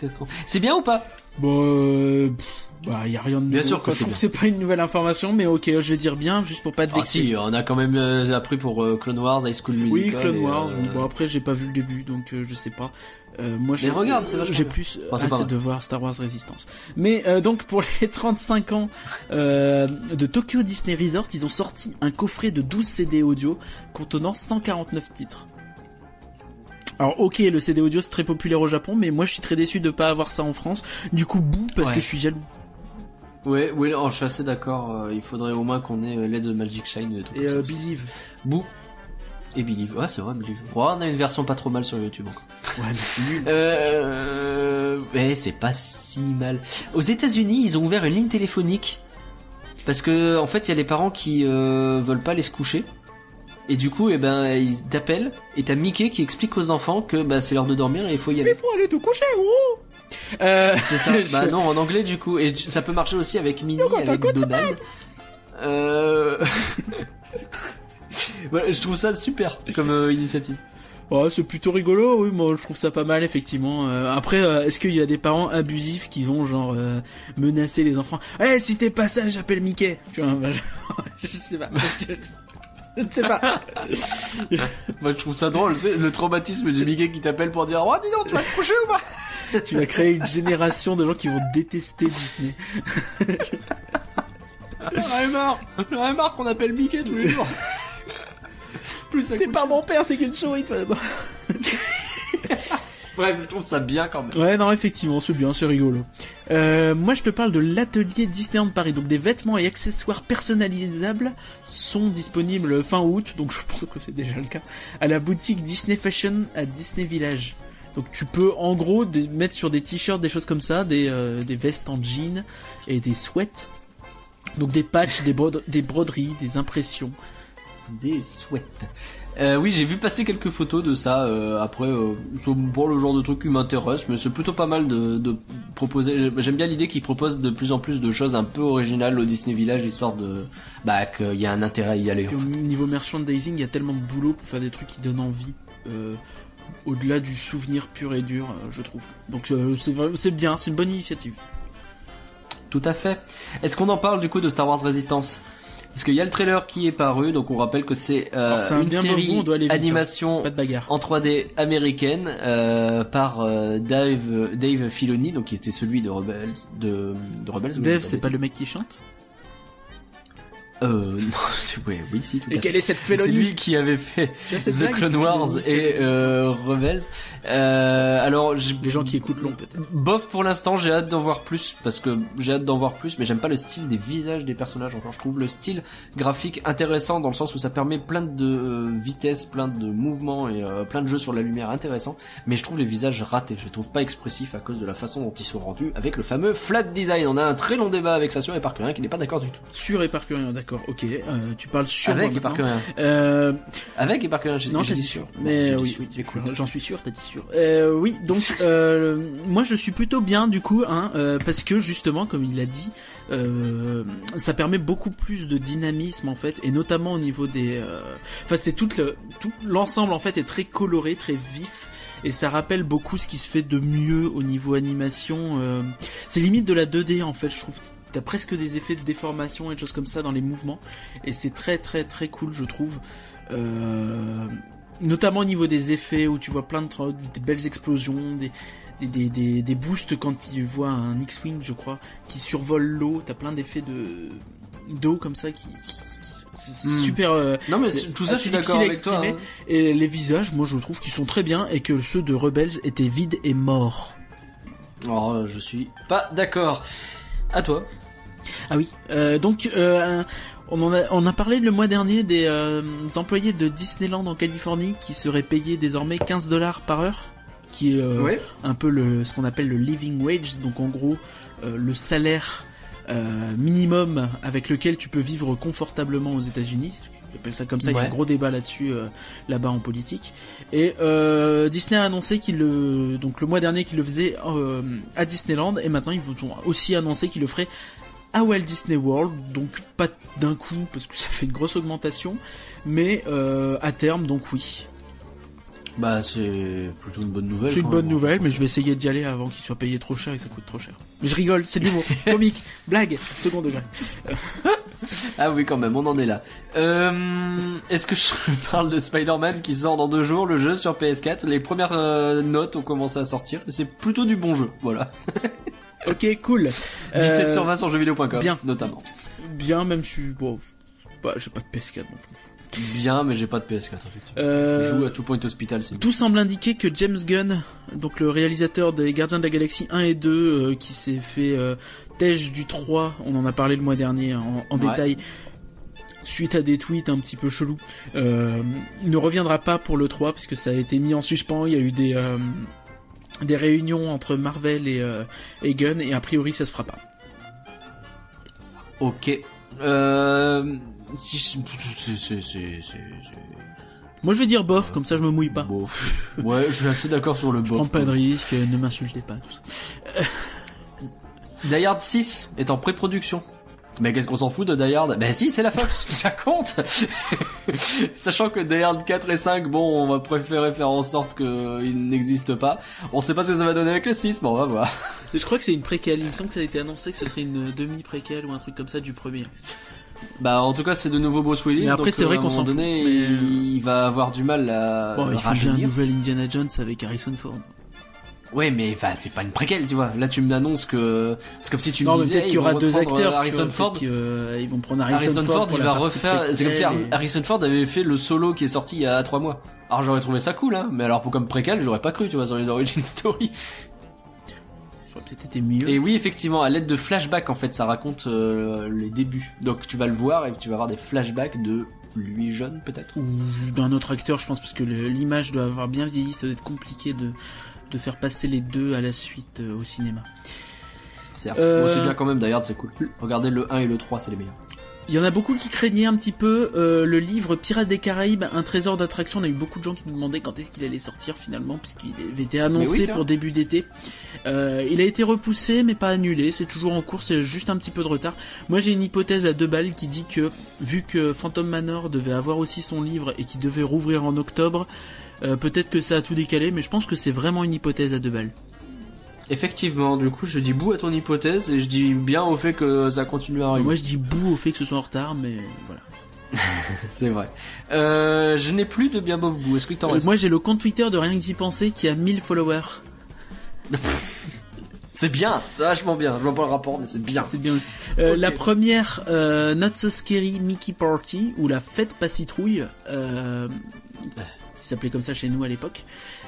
C'est bien ou pas? Bon, euh, pff, bah y a rien de Bien nouveau. sûr que Enfin, je trouve que c'est pas une nouvelle information, mais ok, je vais dire bien juste pour pas te Ah vexer. si, on a quand même euh, appris pour euh, Clone Wars, High School Musical. Oui, Clone et, Wars. euh. Bon après j'ai pas vu le début, donc je sais pas. Moi, Mais j'ai- regarde, c'est vachement J'ai bien. plus Enfin, hâte de voir Star Wars Resistance. Mais euh, donc pour les <laughs> 35 ans euh, de Tokyo Disney Resort, ils ont sorti un coffret de 12 CD audio contenant 149 titres. Alors ok, le CD audio c'est très populaire au Japon, mais moi je suis très déçu de pas avoir ça en France. Du coup, bouh, parce Ouais. que je suis jaloux. Ouais, oui, non, je suis assez d'accord, euh, il faudrait au moins qu'on ait euh, l'aide de Magic Shine et tout. Et euh, Believe. Bou et Believe. Ouais, c'est vrai, Believe. Ouais, on a une version pas trop mal sur YouTube encore. Ouais, mais c'est nul. Euh, mais c'est pas si mal. Aux États-Unis, ils ont ouvert une ligne téléphonique parce que en fait, il y a les parents qui euh, veulent pas aller se coucher. Et du coup, eh ben, ils t'appellent et t'as Mickey qui explique aux enfants que bah, c'est l'heure de dormir et il faut y aller. Il faut aller te coucher, gros euh... C'est ça. <laughs> je- bah non, en anglais du coup. Et ça peut marcher aussi avec Minnie, quand avec Donald. Euh... <laughs> ouais, je trouve ça super comme euh, initiative. Ouais, c'est plutôt rigolo, oui, moi je trouve ça pas mal effectivement. Euh, après, euh, est-ce qu'il y a des parents abusifs qui vont genre euh, menacer les enfants? Eh, si t'es pas ça, j'appelle Mickey. Tu vois, bah, je... <laughs> je sais pas. Je, je ne sais pas. Moi, je trouve ça drôle. c'est Le traumatisme du Mickey qui t'appelle pour dire, oh, dis donc, tu vas te coucher ou pas? Tu vas créer une génération de gens qui vont détester Disney. J'en ai marre. J'en ai marre qu'on appelle Mickey tous les jours. Plus ça T'es coûte. pas mon père, t'es qu'une souris, toi. d'abord. <laughs> Bref, je trouve ça bien quand même. Ouais, non, effectivement, c'est bien, c'est rigolo. Euh, moi, je te parle de l'atelier Disneyland Paris. Donc, des vêtements et accessoires personnalisables sont disponibles fin août. Donc, je pense que c'est déjà le cas. À la boutique Disney Fashion à Disney Village. Donc, tu peux, en gros, des- mettre sur des t-shirts, des choses comme ça, des, euh, des vestes en jean et des sweats. Donc, des patchs, des, brode- des broderies, des impressions. Des souhaits. Euh, oui, j'ai vu passer quelques photos de ça. euh, après, euh, c'est pas le genre de truc qui m'intéresse, mais c'est plutôt pas mal de, de proposer. J'aime bien l'idée qu'ils proposent de plus en plus de choses un peu originales au Disney Village, histoire de bah qu'il y a un intérêt à y aller. Au niveau merchandising, il y a tellement de boulot pour faire des trucs qui donnent envie. Au-delà du souvenir pur et dur, euh, je trouve. Donc euh, c'est bien, c'est une bonne initiative. Tout à fait. Est-ce qu'on en parle du coup de Star Wars Resistance Parce qu'il y a le trailer qui est paru, donc on rappelle que c'est euh, un une série bon, on doit aller vite, hein. animation en 3D américaine euh, par euh, Dave Dave Filoni, donc qui était celui de Rebels, de, de Rebels. oui, Dave, c'est pas le mec qui chante? Euh, <laughs> non, c'est- ouais, oui, si. Tout Et quelle est cette C'est félonie lui qui avait fait The Clone Wars et euh, Rebels. Euh, alors, Les gens qui écoutent l'ont peut-être. Bof pour l'instant, j'ai hâte d'en voir plus parce que j'ai hâte d'en voir plus, mais j'aime pas le style des visages des personnages encore. Je trouve le style graphique intéressant dans le sens où ça permet plein de euh, vitesse, plein de mouvements et euh, plein de jeux sur la lumière intéressants, mais je trouve les visages ratés. Je les trouve pas expressifs à cause de la façon dont ils sont rendus avec le fameux flat design. On a un très long débat avec Sassion et Parkerien qui n'est pas d'accord du tout. Sur et par rien, d'accord. Ok, euh, tu parles sur avec et maintenant. Parkerien. Euh, Avec et Parkerien, j'ai non, t'as dit sûr. Mais oui, cool. j'en suis sûr, t'as dit sûr. Euh, oui, donc <laughs> euh, moi je suis plutôt bien du coup, hein, parce que justement, comme il l'a dit, euh, ça permet beaucoup plus de dynamisme en fait, et notamment au niveau des. euh, Enfin, c'est tout le tout l'ensemble en fait est très coloré, très vif. Et ça rappelle beaucoup ce qui se fait de mieux au niveau animation. euh, C'est limite de la 2D en fait, je trouve t'as presque des effets de déformation et des choses comme ça dans les mouvements, et c'est très très très cool, je trouve. Euh, notamment au niveau des effets où tu vois plein de des belles explosions, des des, des, des, des boosts quand tu vois un X-wing, je crois, qui survole l'eau. T'as plein d'effets de d'eau comme ça qui, qui- c'est Hmm. super. euh, Non mais tout ça, je suis d'accord avec toi. hein. et les visages, moi je trouve qu'ils sont très bien et que ceux de Rebels étaient vides et morts. Alors, euh, je suis pas d'accord. À toi. Ah oui. Euh, donc, euh, on en a, on a parlé le mois dernier des euh, employés de Disneyland en Californie qui seraient payés désormais 15 dollars par heure, qui est Ouais. un peu le, ce qu'on appelle le living wage, donc en gros le salaire minimum avec lequel tu peux vivre confortablement aux États-Unis. On appelle ça comme ça. Il y a un gros débat là-dessus là-bas en politique. Et Disney a annoncé qu'il le donc le mois dernier qu'il le faisait à Disneyland et maintenant ils vous ont aussi annoncé qu'ils le feraient à Walt Disney World, donc pas d'un coup parce que ça fait une grosse augmentation, mais euh, à terme donc oui. Bah c'est plutôt une bonne nouvelle. C'est une bonne même. nouvelle, mais je vais essayer d'y aller avant qu'il soit payé trop cher et que ça coûte trop cher. Mais je rigole, c'est de l'humour, <laughs> comique, blague, second degré. Ah oui, quand même, on en est là. Euh, Est-ce que je <laughs> parle de Spider-Man qui sort dans deux jours, le jeu sur PS4 Les premières euh, notes ont commencé à sortir. C'est plutôt du bon jeu, voilà. <laughs> Ok, cool. 17 Euh, sur 20 sur jeuxvideo.com, bien. notamment. Bien, même si bon, bah, j'ai pas de PS4 donc je m'en fous. Bien, mais j'ai pas de PS4, effectivement. Euh, Je joue à Two Point Hospital, Tout semble indiquer que James Gunn, donc le réalisateur des Gardiens de la Galaxie 1 et 2, euh, qui s'est fait euh, du 3, on en a parlé le mois dernier en, en Ouais. détail, suite à des tweets un petit peu chelous, euh, ne reviendra pas pour le 3 puisque ça a été mis en suspens, il y a eu des, des réunions entre Marvel et, euh, et Gunn et a priori ça se fera pas. Ok. Euh... Si je- c'est c'est c'est c'est Moi je vais dire bof, comme ça je me mouille pas. Bon, pff, ouais, je suis assez d'accord sur le Je bof. prends pas de risque, ne m'insultez pas, tout ça. Die Hard 6 est en pré-production. Mais qu'est-ce qu'on s'en fout de Die Hard Ben si, c'est la Fox, <laughs> ça compte <laughs> Sachant que Die Hard 4 et 5, bon, on va préférer faire en sorte qu'ils n'existent pas. On sait pas ce que ça va donner avec le 6, mais on va voir. <laughs> Je crois que c'est une préquelle, il me semble que ça a été annoncé que ce serait une demi-préquelle ou un truc comme ça du premier. Bah en tout cas, c'est de nouveau Bruce Willis. Mais après, c'est vrai euh, qu'on s'en moment donné, fout, mais, euh, il va avoir du mal à Bon, il faut bien un nouvel Indiana Jones avec Harrison Ford. Ouais, mais enfin, c'est pas une préquelle, tu vois. Là, tu m'annonces que c'est comme si tu non, me disais, peut-être qu'il y aura ils deux acteurs. euh, tu Harrison Ford. que, euh, ils vont prendre Harrison, Harrison Ford, il va refaire. C'est comme si préquelle et- Harrison Ford avait fait le solo qui est sorti il y a trois mois. Alors j'aurais trouvé ça cool, hein. Mais alors pour comme préquel, j'aurais pas cru, tu vois, dans les origin story. Ça aurait peut-être été mieux. Et oui, effectivement, à l'aide de flashbacks, en fait, ça raconte euh, les débuts. Donc tu vas le voir et tu vas avoir des flashbacks de lui jeune, peut-être. Ou d'un autre acteur, je pense, parce que l'image doit avoir bien vieilli. Ça doit être compliqué de, de faire passer les deux à la suite euh, au cinéma. C'est Euh, c'est bien quand même. D'ailleurs, c'est cool. Regardez le 1 et le 3, c'est les meilleurs. Il y en a beaucoup qui craignaient un petit peu euh, le livre Pirates des Caraïbes, un trésor d'attraction. On a eu beaucoup de gens qui nous demandaient quand est-ce qu'il allait sortir finalement, puisqu'il avait été annoncé oui, pour début d'été. Euh, il a été repoussé, mais pas annulé. C'est toujours en cours, c'est juste un petit peu de retard. Moi, j'ai une hypothèse à deux balles qui dit que, vu que Phantom Manor devait avoir aussi son livre et qui devait rouvrir en octobre, euh, peut-être que ça a tout décalé, mais je pense que c'est vraiment une hypothèse à deux balles. Effectivement, du coup, je dis bout à ton hypothèse et je dis bien au fait que ça continue à arriver. Moi, je dis bout au fait que ce soit en retard, mais voilà. <laughs> C'est vrai. Euh, je n'ai plus de bien bof bout. Est-ce que t'en Euh, moi, j'ai le compte Twitter de Rien que d'y penser qui a 1000 followers. <laughs> C'est bien, c'est vachement bien. Je vois pas le rapport, mais c'est bien. C'est bien aussi. Euh. La première, Not So Scary Mickey Party, ou la fête pas citrouille, qui s'appelait comme ça chez nous à l'époque,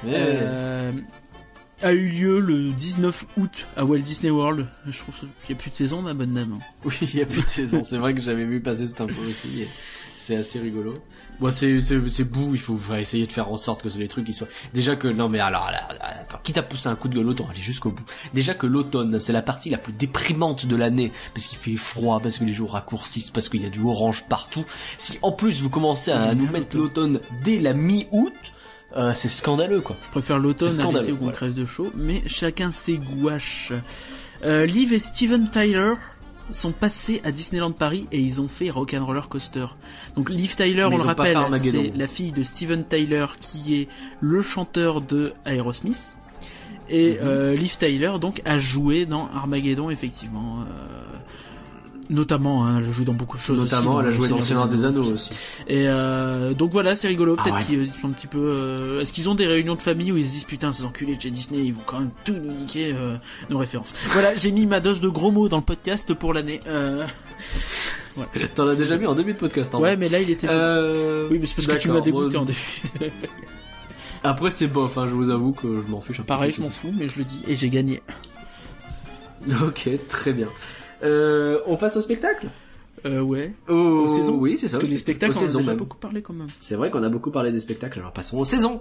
euh, a eu lieu le 19 août à Walt Disney World. Je trouve qu'il n'y a plus de saison, ma bonne dame. Oui, il y a plus de saison. C'est vrai que j'avais vu passer cette info aussi. C'est assez rigolo. Bon, c'est c'est bout. Il faut, faut essayer de faire en sorte que les trucs ils soient. Déjà que non mais alors là, là, attends, quitte à pousser un coup de gueule, autant aller jusqu'au bout. Déjà que l'automne, c'est la partie la plus déprimante de l'année parce qu'il fait froid, parce que les jours raccourcissent, parce qu'il y a du orange partout. Si en plus vous commencez à nous mettre l'automne dès la mi-août, euh, c'est scandaleux quoi. Je préfère l'automne à l'été où on crève de chaud, mais chacun ses gouaches. Euh, Liv et Steven Tyler sont passés à Disneyland Paris et ils ont fait Rock'n'Roller Coaster. Donc Liv Tyler, Mais on le rappelle, c'est la fille de Steven Tyler qui est le chanteur de Aerosmith. Et Mhm. euh, Liv Tyler donc a joué dans Armageddon effectivement. Euh, Notamment, hein, elle joue dans beaucoup de choses. Notamment, aussi, elle a joué dans le Seigneur des Anneaux aussi. Et euh, donc voilà, c'est rigolo. Peut-être Ah ouais. qu'ils sont un petit peu. euh, Est-ce qu'ils ont des réunions de famille où ils se disent putain ces enculés de chez Disney, ils vont quand même tout nous niquer euh, nos références. Voilà, j'ai mis ma dose de gros mots dans le podcast pour l'année. Euh... <laughs> T'en as déjà mis en début de podcast. En Ouais, vrai. mais là il était. Euh... Oui, mais c'est parce que tu m'as dégoûté en début. de- Après, c'est bof, hein, je vous avoue que je m'en fiche un peu. Pareil, je m'en fous, mais je le dis et j'ai gagné. <laughs> Ok, très bien. Euh, on passe au spectacle Euh, ouais. Aux, saisons Oui, c'est ça. Parce que les spectacles, aux on en a déjà beaucoup parlé quand même. C'est vrai qu'on a beaucoup parlé des spectacles, alors passons aux saisons.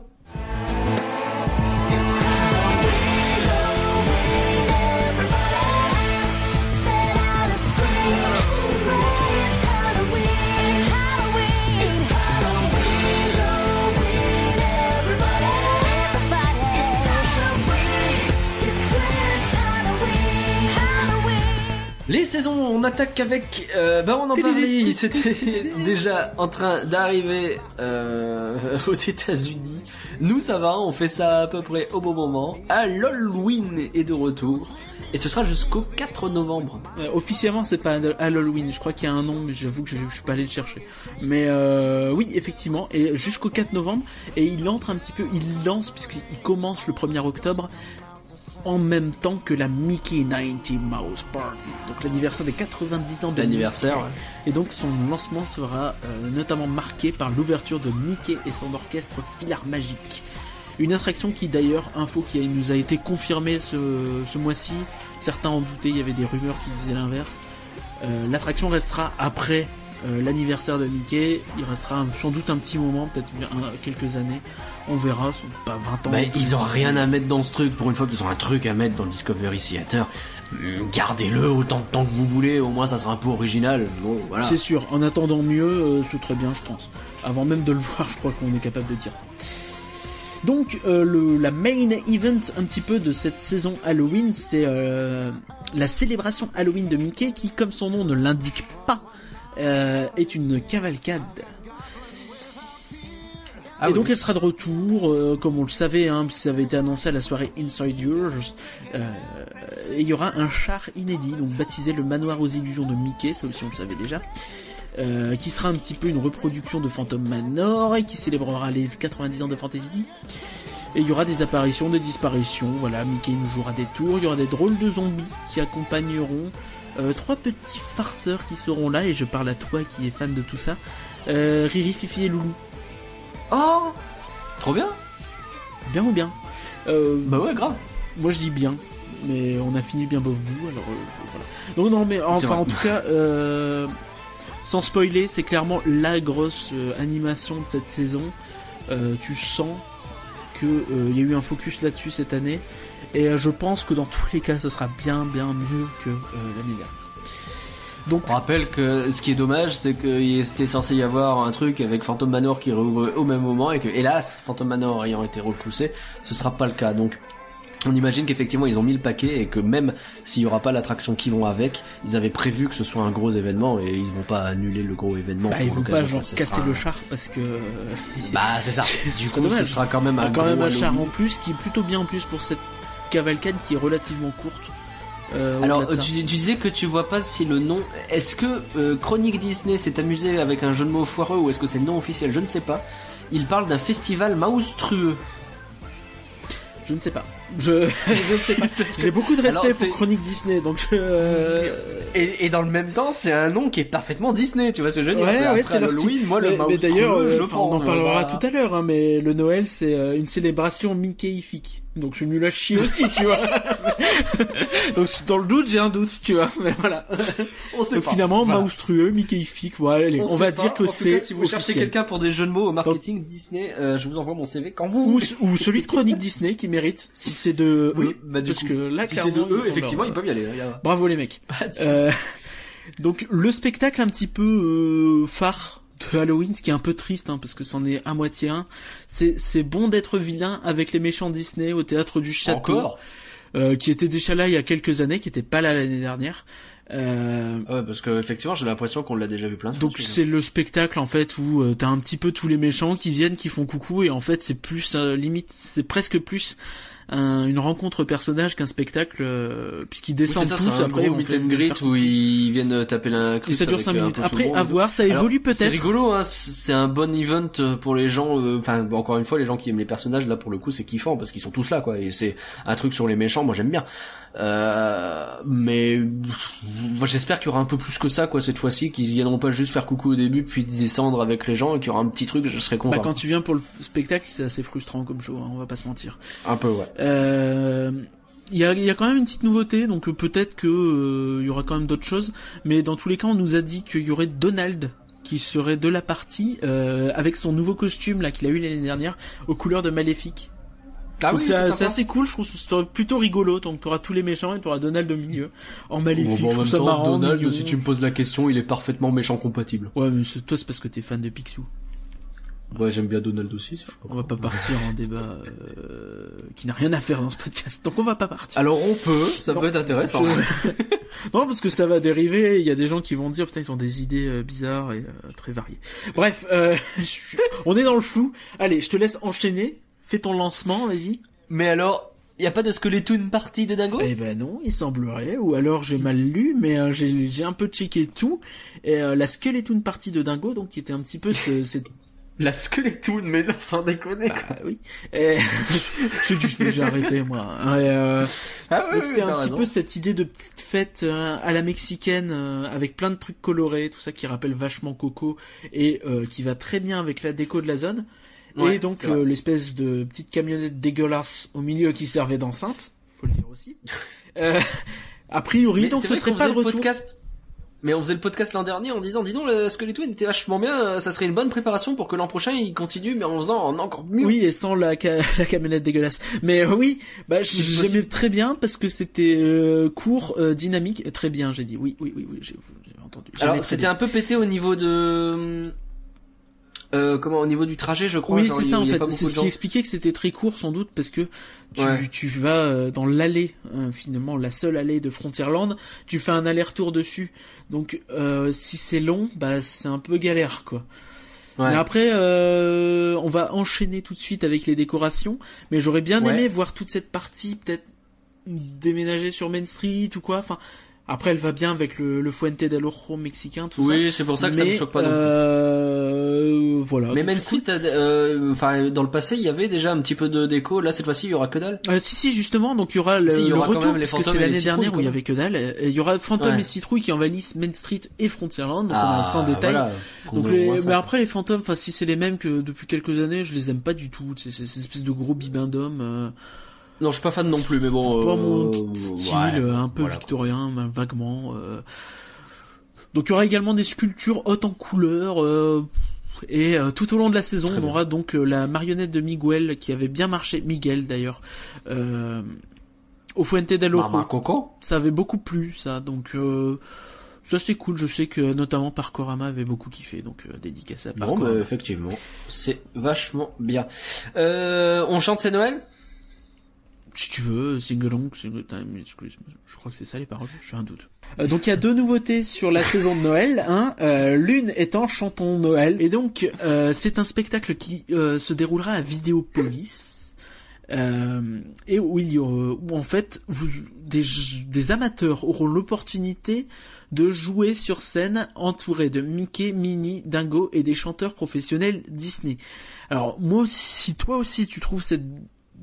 Les saisons, on attaque avec... Euh, bah on en parlait, c'était <laughs> déjà en train d'arriver euh, <laughs> aux États-Unis. Nous ça va, on fait ça à peu près au bon moment. Halloween est de retour. Et ce sera jusqu'au 4 novembre. Euh, officiellement, c'est pas Halloween. Je crois qu'il y a un nom, mais j'avoue que je, je suis pas allé le chercher. Mais euh, oui, effectivement, et jusqu'au 4 novembre. Et il entre un petit peu, il lance puisqu'il commence le 1er octobre en même temps que la Mickey 90 Mouse Party. Donc l'anniversaire des 90 ans de L'anniversaire. Et donc son lancement sera euh, notamment marqué par l'ouverture de Mickey et son orchestre Filar Magique. Une attraction qui d'ailleurs, info qui nous a été confirmée ce, ce mois-ci, certains en doutaient, il y avait des rumeurs qui disaient l'inverse. Euh, L'attraction restera après l'anniversaire de Mickey, il restera sans doute un petit moment, peut-être quelques années, on verra, ce sont pas 20 ans. Bah, ils ont rien à mettre dans ce truc. Pour une fois qu'ils ont un truc à mettre dans le Discovery Theater, hum, gardez-le autant de temps que vous voulez. Au moins, ça sera un peu original. Bon, voilà. C'est sûr, en attendant mieux, euh, c'est très bien, je pense. Avant même de le <laughs> voir, je crois qu'on est capable de dire ça. Donc, euh, le, la main event un petit peu de cette saison Halloween, c'est euh, la célébration Halloween de Mickey, qui, comme son nom ne l'indique pas, euh, est une cavalcade. Ah et oui. donc elle sera de retour, euh, comme on le savait, hein, ça avait été annoncé à la soirée Inside Yours. Euh, et il y aura un char inédit, donc baptisé le manoir aux illusions de Mickey, ça aussi on le savait déjà. Euh, qui sera un petit peu une reproduction de Phantom Manor et qui célébrera les 90 ans de Fantasy. Et il y aura des apparitions, des disparitions, voilà, Mickey nous jouera des tours, il y aura des drôles de zombies qui accompagneront euh, trois petits farceurs qui seront là, et je parle à toi qui es fan de tout ça, euh, Riri, Fifi et Loulou. Oh Trop bien Bien ou bien euh, Bah ouais, grave. Moi je dis bien, mais on a fini bien bof vous, alors euh, voilà. Donc non mais enfin en tout cas, euh, sans spoiler, c'est clairement la grosse euh, animation de cette saison. Euh, tu sens que euh, il y a eu un focus là-dessus cette année, et euh, je pense que dans tous les cas, ce sera bien bien mieux que euh, l'année dernière. Donc On rappelle que ce qui est dommage, c'est qu'il était censé y avoir un truc avec Phantom Manor qui rouvre au même moment et que, hélas, Phantom Manor ayant été repoussé, ce sera pas le cas. Donc, on imagine qu'effectivement ils ont mis le paquet et que même s'il y aura pas l'attraction qui vont avec, ils avaient prévu que ce soit un gros événement et ils vont pas annuler le gros événement. bah, pour ils vont pas genre casser sera- le char parce que euh, Bah c'est ça. <laughs> Du coup, ce sera quand même un quand gros même un char en plus qui est plutôt bien en plus pour cette cavalcade qui est relativement courte. Euh, Alors, tu, tu disais que tu vois pas si le nom. Est-ce que euh, Chronique Disney s'est amusé avec un jeu de mots foireux ou est-ce que c'est le nom officiel? Je ne sais pas. Il parle d'un festival monstrueux. Je ne sais pas. Je, <laughs> je ne sais pas. <laughs> J'ai beaucoup de respect Alors, pour Chronique Disney, donc je... euh, Et, et dans le même temps, c'est un nom qui est parfaitement Disney. Tu vois ce que je veux dire? Ouais, C'est ouais, c'est Halloween, moi le mais, d'ailleurs, euh, on en parlera Voilà. tout à l'heure, hein, mais le Noël, c'est une célébration Mickeyfique. Donc je suis nul à chier aussi, tu vois. <laughs> donc dans le doute, j'ai un doute, tu vois. Mais voilà. On sait Donc pas. finalement, Voilà. monstrueux, Mickeyfique, ouais, allez, on, va pas. dire que c'est si vous cherchez quelqu'un pour des jeux de mots au marketing Disney, euh, je vous envoie mon CV quand vous Ou, ou celui de Chronique Disney qui mérite, si c'est de Oui, eux. bah, du parce coup, que là, si c'est de eux, effectivement, leur- ils peuvent y aller. hein, y a- Bravo les mecs. Euh, donc le spectacle un petit peu euh, phare de Halloween, ce qui est un peu triste hein, parce que c'en est à moitié un. C'est c'est bon d'être vilain avec les méchants Disney au théâtre du château, Encore? euh, qui était déjà là il y a quelques années, qui était pas là l'année dernière. Euh, Ah Ouais, parce que effectivement, j'ai l'impression qu'on l'a déjà vu plein de fois. donc c'est le spectacle en fait où euh, t'as un petit peu tous les méchants qui viennent, qui font coucou et en fait c'est plus euh, limite, c'est presque plus un- une rencontre personnage qu'un spectacle, euh, puisqu'ils descendent c'est ça, tous. c'est un après, gros meet and greet faire- où ils viennent taper un Et ça dure avec, 5 euh, minutes. Après, à voir, ça évolue C'est peut-être. rigolo, hein. C'est un bon event euh, pour les gens. euh, Enfin, bon, encore une fois, les gens qui aiment les personnages, là, pour le coup, c'est kiffant parce qu'ils sont tous là, quoi. Et c'est un truc sur les méchants. Moi, j'aime bien. Euh, mais j'espère qu'il y aura un peu plus que ça, quoi, cette fois-ci, qu'ils viendront pas juste faire coucou au début, puis descendre avec les gens, et qu'il y aura un petit truc. Je serais content. Bah, quand tu viens pour le spectacle, c'est assez frustrant comme show, hein, on va pas se mentir. Un peu, ouais. Euh, Il y, a, il y a quand même une petite nouveauté, donc euh, peut-être que euh, il y aura quand même d'autres choses, mais dans tous les cas, on nous a dit qu'il y aurait Donald qui serait de la partie euh, avec son nouveau costume là qu'il a eu l'année dernière aux couleurs de Maléfique. Ah donc oui, c'est assez cool, je trouve que c'est plutôt rigolo. Donc t'auras tous les méchants et t'auras Donald au milieu en Bon, Maléfique. bon, en je trouve même ça temps, marrant, Donald, si tu me poses la question, il est parfaitement méchant compatible. Ouais, mais c'est- toi c'est parce que t'es fan de Picsou. Ouais, j'aime bien Donald aussi. c'est fou. On va pas partir en débat euh, qui n'a rien à faire dans ce podcast. Donc on va pas partir. Alors on peut, ça Non. peut être intéressant. Je- <laughs> non, parce que ça va dériver. Il y a des gens qui vont dire, putain, ils ont des idées euh, bizarres et euh, très variées. Bref, euh, <laughs> suis- on est dans le flou. Allez, je te laisse enchaîner. Fais ton lancement, vas-y. Mais alors, y a pas de Skeletoon party de Dingo Eh ben non, il semblerait. Ou alors j'ai mal lu, mais euh, j'ai j'ai un peu checké tout. Et euh, la Skeleton partie de Dingo, donc qui était un petit peu ce, cette La Skeletoon, mais non, sans déconner. Ah oui. Et... <laughs> je dis, j'ai arrêté moi. Et, euh, Ah donc c'était un petit peu cette idée de petite fête euh, à la mexicaine euh, avec plein de trucs colorés, tout ça qui rappelle vachement Coco et euh, qui va très bien avec la déco de la zone. Ouais, et donc l'espèce de petite camionnette dégueulasse au milieu qui servait d'enceinte, faut le dire aussi. <laughs> A priori, donc ce serait pas de retour. Podcast... Mais on faisait le podcast l'an dernier en disant, dis donc, le Skeletoon était vachement bien, euh, ça serait une bonne préparation pour que l'an prochain il continue, mais en faisant en encore mieux. Oui, et sans la, ca- <laughs> la camionnette dégueulasse. Mais euh, oui, bah, j'aimais très bien parce que c'était euh, court, euh, dynamique, très bien, j'ai dit. Oui, oui, oui, oui, j'ai entendu. Alors c'était un peu pété au niveau de... Euh, comment au niveau du trajet je crois Oui, c'est ça en fait. C'est ce qui expliquait que c'était très court sans doute parce que tu, Ouais. tu vas euh, dans l'allée, hein, finalement la seule allée de Frontierland, tu fais un aller-retour dessus. Donc euh, si c'est long, bah c'est un peu galère quoi. Ouais. Mais après, euh, on va enchaîner tout de suite avec les décorations. Mais j'aurais bien Ouais. aimé voir toute cette partie peut-être déménager sur Main Street ou quoi. Enfin, après elle va bien avec le, le Fuente del Ojo mexicain, tout ça. Oui, c'est pour ça que ça me choque pas non plus. Euh, voilà. Mais Main Street, euh, enfin dans le passé, il y avait déjà un petit peu de déco. Là, cette fois-ci, il y aura que dalle. Euh, si si justement donc il y aura le, Si, y le aura quand retour parce que c'est l'année dernière où il y quoi. avait que dalle il y aura fantômes Ouais. et citrouilles qui envahissent Main Street et Frontierland donc on a sans détail Ah, voilà, donc les... ça. mais après les fantômes enfin si c'est les mêmes que depuis quelques années je les aime pas du tout c'est ces espèces de gros bibindums euh, Non, je suis pas fan non plus, mais bon. pas euh, mon style ouais, un peu voilà. victorien ben, vaguement euh. donc il y aura également des sculptures hautes en couleur euh, et euh, tout au long de la saison, Très on bien. aura donc euh, la marionnette de Miguel qui avait bien marché, Miguel d'ailleurs, euh, au Fuente del. Mama Coco. ça avait beaucoup plu ça donc euh, ça c'est cool je sais que notamment Parkorama avait beaucoup kiffé donc euh, dédicace à Bon, Parkorama bah, effectivement, c'est vachement bien. Euh, on chante c'est Noël? Si tu veux sing along single time excuse je crois que c'est ça les paroles. J'ai un doute. Euh, donc il y a deux nouveautés sur la <laughs> saison de Noël hein, euh, l'une étant chantons Noël. Et donc euh, c'est un spectacle qui euh, se déroulera à Vidéopolis. Euh, et où il y aura, où en fait vous des, des amateurs auront l'opportunité de jouer sur scène entouré de Mickey, Minnie, Dingo et des chanteurs professionnels Disney. Alors moi si toi aussi tu trouves cette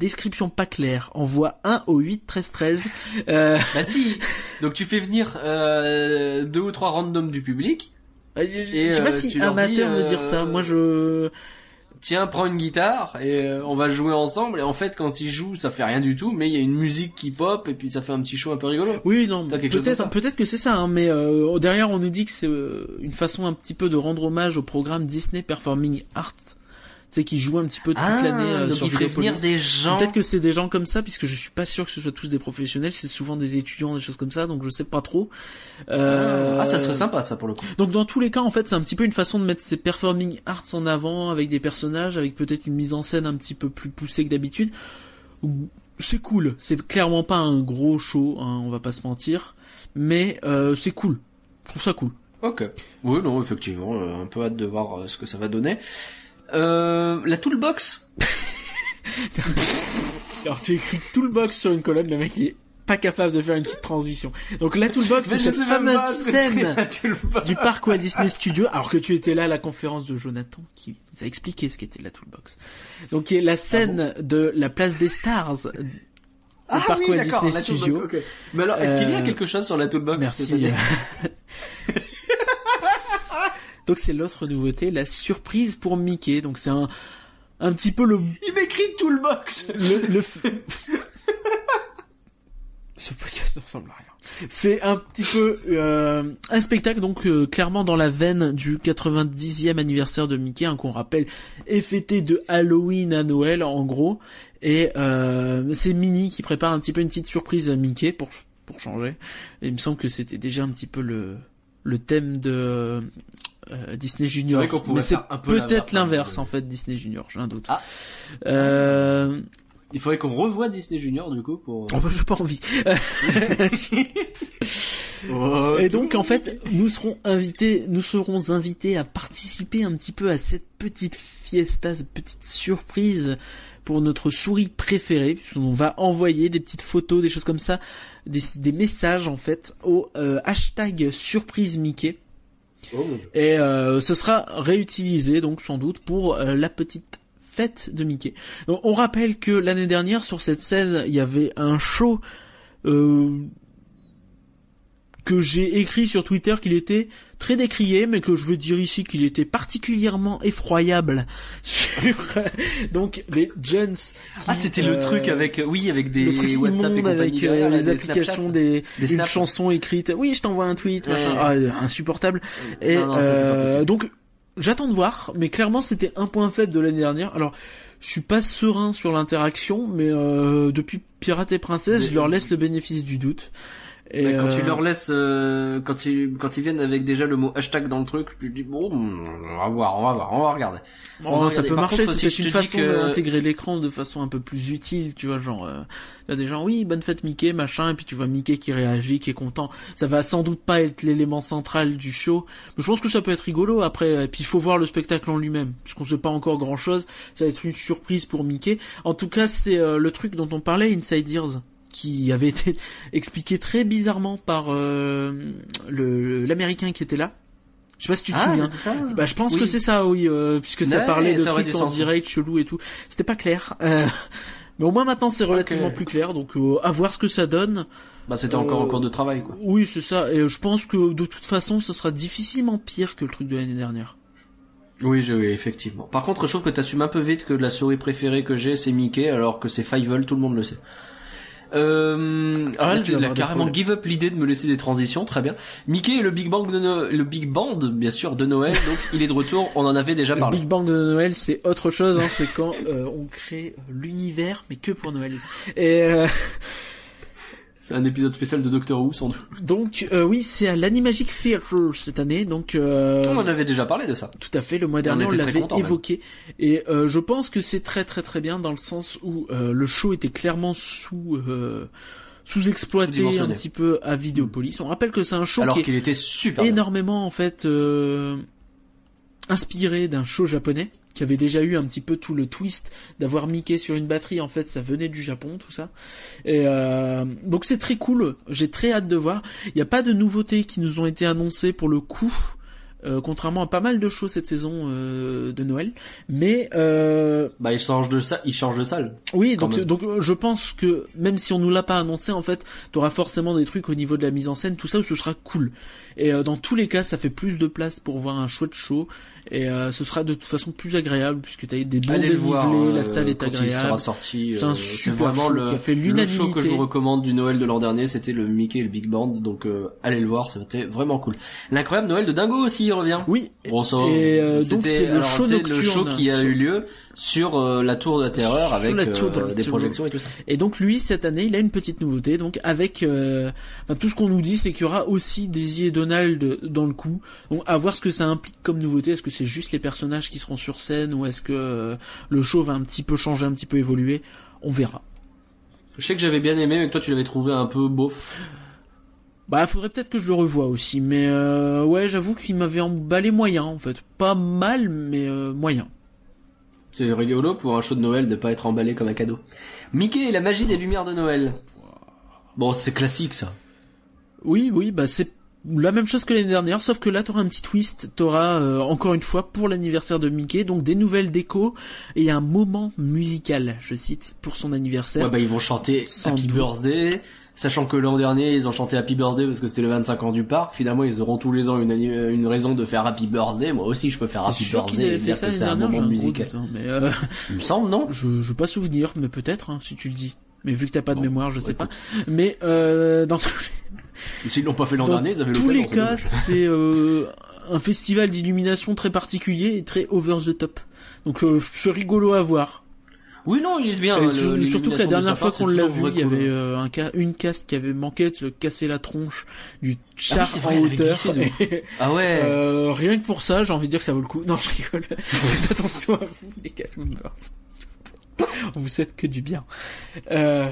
description pas claire, envoie 1 au 8 13 13. Euh, <laughs> Bah si. Donc tu fais venir euh, deux ou trois randoms du public. je Et, je sais pas euh, si amateur dis, veut dire euh, ça. Moi je Tiens, prends une guitare et euh, on va jouer ensemble. Et en fait, quand ils jouent, ça fait rien du tout, mais il y a une musique qui pop et puis ça fait un petit show un peu rigolo. Oui, non, peut-être, peut-être que c'est ça, hein, mais euh, derrière on nous dit que c'est euh, une façon un petit peu de rendre hommage au programme Disney Performing Arts, sais, qui joue un petit peu toute l'année euh, Ah, sur Vidéopolis. venir des gens. Peut-être que c'est des gens comme ça, puisque je suis pas sûr que ce soit tous des professionnels, c'est souvent des étudiants, des choses comme ça, donc je sais pas trop. Euh, Ah, ça serait sympa ça pour le coup. Donc dans tous les cas, en fait, c'est un petit peu une façon de mettre ces performing arts en avant avec des personnages, avec peut-être une mise en scène un petit peu plus poussée que d'habitude. C'est cool. C'est clairement pas un gros show, hein, on va pas se mentir, mais euh, c'est cool. Je trouve ça cool. Ok. Oui, non, effectivement, euh, un peu hâte de voir euh, ce que ça va donner. Euh, la toolbox. <laughs> Alors tu écris Toolbox sur une colonne, le mec il est pas capable de faire une petite transition. Donc la Toolbox, c'est cette fameuse scène du parc Walt Disney Studio, alors que tu étais là à la conférence de Jonathan qui nous a expliqué ce qu'était la Toolbox. Donc qui est la scène de la place des stars Ah parc oui, Walt d'accord, Disney la toolbox, Studio. ok. Mais alors, est-ce qu'il y a Euh, quelque chose sur la toolbox cette Merci. <laughs> Donc c'est l'autre nouveauté, la surprise pour Mickey. Donc c'est un un petit peu le Il m'écrit toolbox le, le f- <laughs> Ce podcast ne ressemble à rien. C'est un petit peu euh, un spectacle donc euh, clairement dans la veine du 90e anniversaire de Mickey, hein, qu'on rappelle est fêté de Halloween à Noël en gros. Et euh, c'est Minnie qui prépare un petit peu une petite surprise à Mickey pour pour changer. Et il me semble que c'était déjà un petit peu le le thème de euh, Disney Junior. vrai qu'on pourrait Mais c'est peut-être l'inverse, hein, l'inverse en fait Disney Junior, j'ai un doute. Ah. Euh... Il faudrait qu'on revoie Disney Junior du coup pour... Oh bah j'ai pas envie. <laughs> <laughs> Oh, Et donc en fait, nous serons invités, nous serons invités à participer un petit peu à cette petite fiesta, cette petite surprise pour notre souris préférée, puisqu'on va envoyer des petites photos, des choses comme ça, des, des messages en fait au euh, hashtag surprise Mickey. Oh. Et euh, ce sera réutilisé donc sans doute pour euh, la petite fête de Mickey. Donc, on rappelle que l'année dernière sur cette scène il y avait un show euh, que j'ai écrit sur Twitter qu'il était très décrié mais que je veux dire ici qu'il était particulièrement effroyable <laughs> sur euh, donc les gens qui, Ah, c'était euh, le truc avec, oui, avec des le WhatsApp et avec euh, les des applications Snapchat. des, Des une chanson écrite. Oui je t'envoie un tweet Ouais, machin. ouais. Ah, insupportable. Et Non, non, euh, donc j'attends de voir mais clairement c'était un point faible de l'année dernière. Alors je suis pas serein sur l'interaction mais euh, depuis Pirate et Princesse je leur laisse le bénéfice du doute et Mais quand tu euh, leur laisses, euh, quand ils, quand ils viennent avec déjà le mot hashtag dans le truc, tu te dis bon, on va voir, on va voir, on va regarder. On Oh, va ça regarder. peut Par marcher, c'est si une façon que- d'intégrer l'écran de façon un peu plus utile, tu vois, genre, euh, il y a des gens, oui, bonne fête Mickey, machin, et puis tu vois Mickey qui réagit, qui est content. Ça va sans doute pas être l'élément central du show, mais je pense que ça peut être rigolo après, et puis il faut voir le spectacle en lui-même, puisqu'on sait pas encore grand chose, ça va être une surprise pour Mickey. En tout cas, c'est euh, le truc dont on parlait, Inside Ears, qui avait été <laughs> expliqué très bizarrement par euh, le l'américain qui était là. Je sais pas si tu te Ah, souviens. ça Bah, je pense Oui. que c'est ça, oui, euh, puisque ça parlait de ça trucs en sens. direct, chelou et tout. C'était pas clair. Euh, <laughs> mais au moins maintenant c'est relativement plus clair, donc à voir ce que ça donne. Bah, c'était encore en cours de travail, quoi. Oui, c'est ça. Et je pense que de toute façon, ce sera difficilement pire que le truc de l'année dernière. Oui, je, oui, effectivement. Par contre, je trouve que t'assumes un peu vite que la souris préférée que j'ai, c'est Mickey, alors que c'est Fievel, tout le monde le sait. Euh, alors Là, avoir des carrément give up l'idée de me laisser des transitions, très bien. Mickey est le Big Bang de No- le Big Band, bien sûr, de Noël, <laughs> donc il est de retour, on en avait déjà Le parlé. Big Bang de Noël, c'est autre chose. Hein, c'est quand euh, on crée l'univers, mais que pour Noël. Et euh, C'est un épisode spécial de Doctor Who, sans doute. donc euh, oui, c'est à l'Animagic Theatre cette année. Donc euh, On en avait déjà parlé de ça. Tout à fait, le mois dernier on, très l'avait même. évoqué et euh, je pense que c'est très très très bien dans le sens où euh, le show était clairement sous euh, sous-exploité un petit peu à Vidéopolis. On rappelle que c'est un show Alors qui est qu'il était super bien. énormément en fait euh, inspiré d'un show japonais qui avait déjà eu un petit peu tout le twist d'avoir Mickey sur une batterie en fait ça venait du Japon tout ça et euh, donc c'est très cool j'ai très hâte de voir il n'y a pas de nouveautés qui nous ont été annoncées pour le coup euh, contrairement à pas mal de choses cette saison euh, de Noël mais euh, Bah, il change de ça, il change de salle. oui, donc je pense que même si on nous l'a pas annoncé, en fait, t'auras forcément des trucs au niveau de la mise en scène, tout ça, où ce sera cool. Et euh, dans tous les cas, ça fait plus de place pour voir un chouette show, et euh, ce sera de toute façon plus agréable puisque t'as des bons le voir. dénivelés, la euh, salle est agréable. sera sorti. C'est un euh, super vraiment show le, qui a fait le show que l'unanimité. je vous recommande du Noël de l'an dernier. C'était le Mickey et le Big Band. Donc euh, allez le voir, c'était vraiment cool. L'incroyable Noël de Dingo aussi il revient. Oui. Grosso. Et, euh, donc, c'est le show le show qui a eu lieu sur euh, la Tour de la Terreur avec la Tour de euh, la des projections et tout ça. Et donc lui cette année il a une petite nouveauté. Donc avec euh, enfin, tout ce qu'on nous dit c'est qu'il y aura aussi Daisy et Donald dans le coup. Donc à voir ce que ça implique comme nouveauté. Est-ce que c'est juste les personnages qui seront sur scène ou est-ce que euh, le show va un petit peu changer un petit peu évoluer? On verra. Je sais que j'avais bien aimé, mais que toi tu l'avais trouvé un peu beauf. bah faudrait peut-être que je le revoie aussi. Mais euh, ouais j'avoue qu'il m'avait emballé moyen en fait. Pas mal mais euh, moyen C'est rigolo pour un show de Noël de pas être emballé comme un cadeau. Mickey et la magie des lumières de Noël. Bon, c'est classique ça. Oui, oui, bah c'est la même chose que l'année dernière, sauf que là t'auras un petit twist, t'auras euh, encore une fois pour l'anniversaire de Mickey, donc des nouvelles décos et un moment musical, je cite, pour son anniversaire. Ouais, bah ils vont chanter Sans Happy doute. Birthday, sachant que l'an dernier ils ont chanté Happy Birthday parce que c'était le 25 ans du parc. Finalement, ils auront tous les ans une, raison de faire Happy Birthday. Moi aussi, je peux faire Happy sûr Birthday. avaient fait ça c'est un moment gros musical. hein, mais euh, Il me semble, non? je, je veux pas souvenir, mais peut-être, hein, si tu le dis. Mais vu que t'as pas de Bon, mémoire, je sais ouais, pas. Mais euh, dans tous les, S'ils l'ont pas fait l'an dernier, ils avaient tous les cas, c'est euh, un festival d'illumination très particulier et très over the top. Donc euh, c'est rigolo à voir. Oui, non, il est bien. Et le- sur- surtout que la dernière fois qu'on c'est l'a vu, il y avait euh, un une caste qui avait manqué de se casser la tronche du char vrai, en elle avait hauteur. glissé <laughs> Ah ouais. Euh, rien que pour ça, j'ai envie de dire que ça vaut le coup. Non, je rigole. <laughs> Faites attention à vous, les cast members. On vous souhaite que du bien. Euh,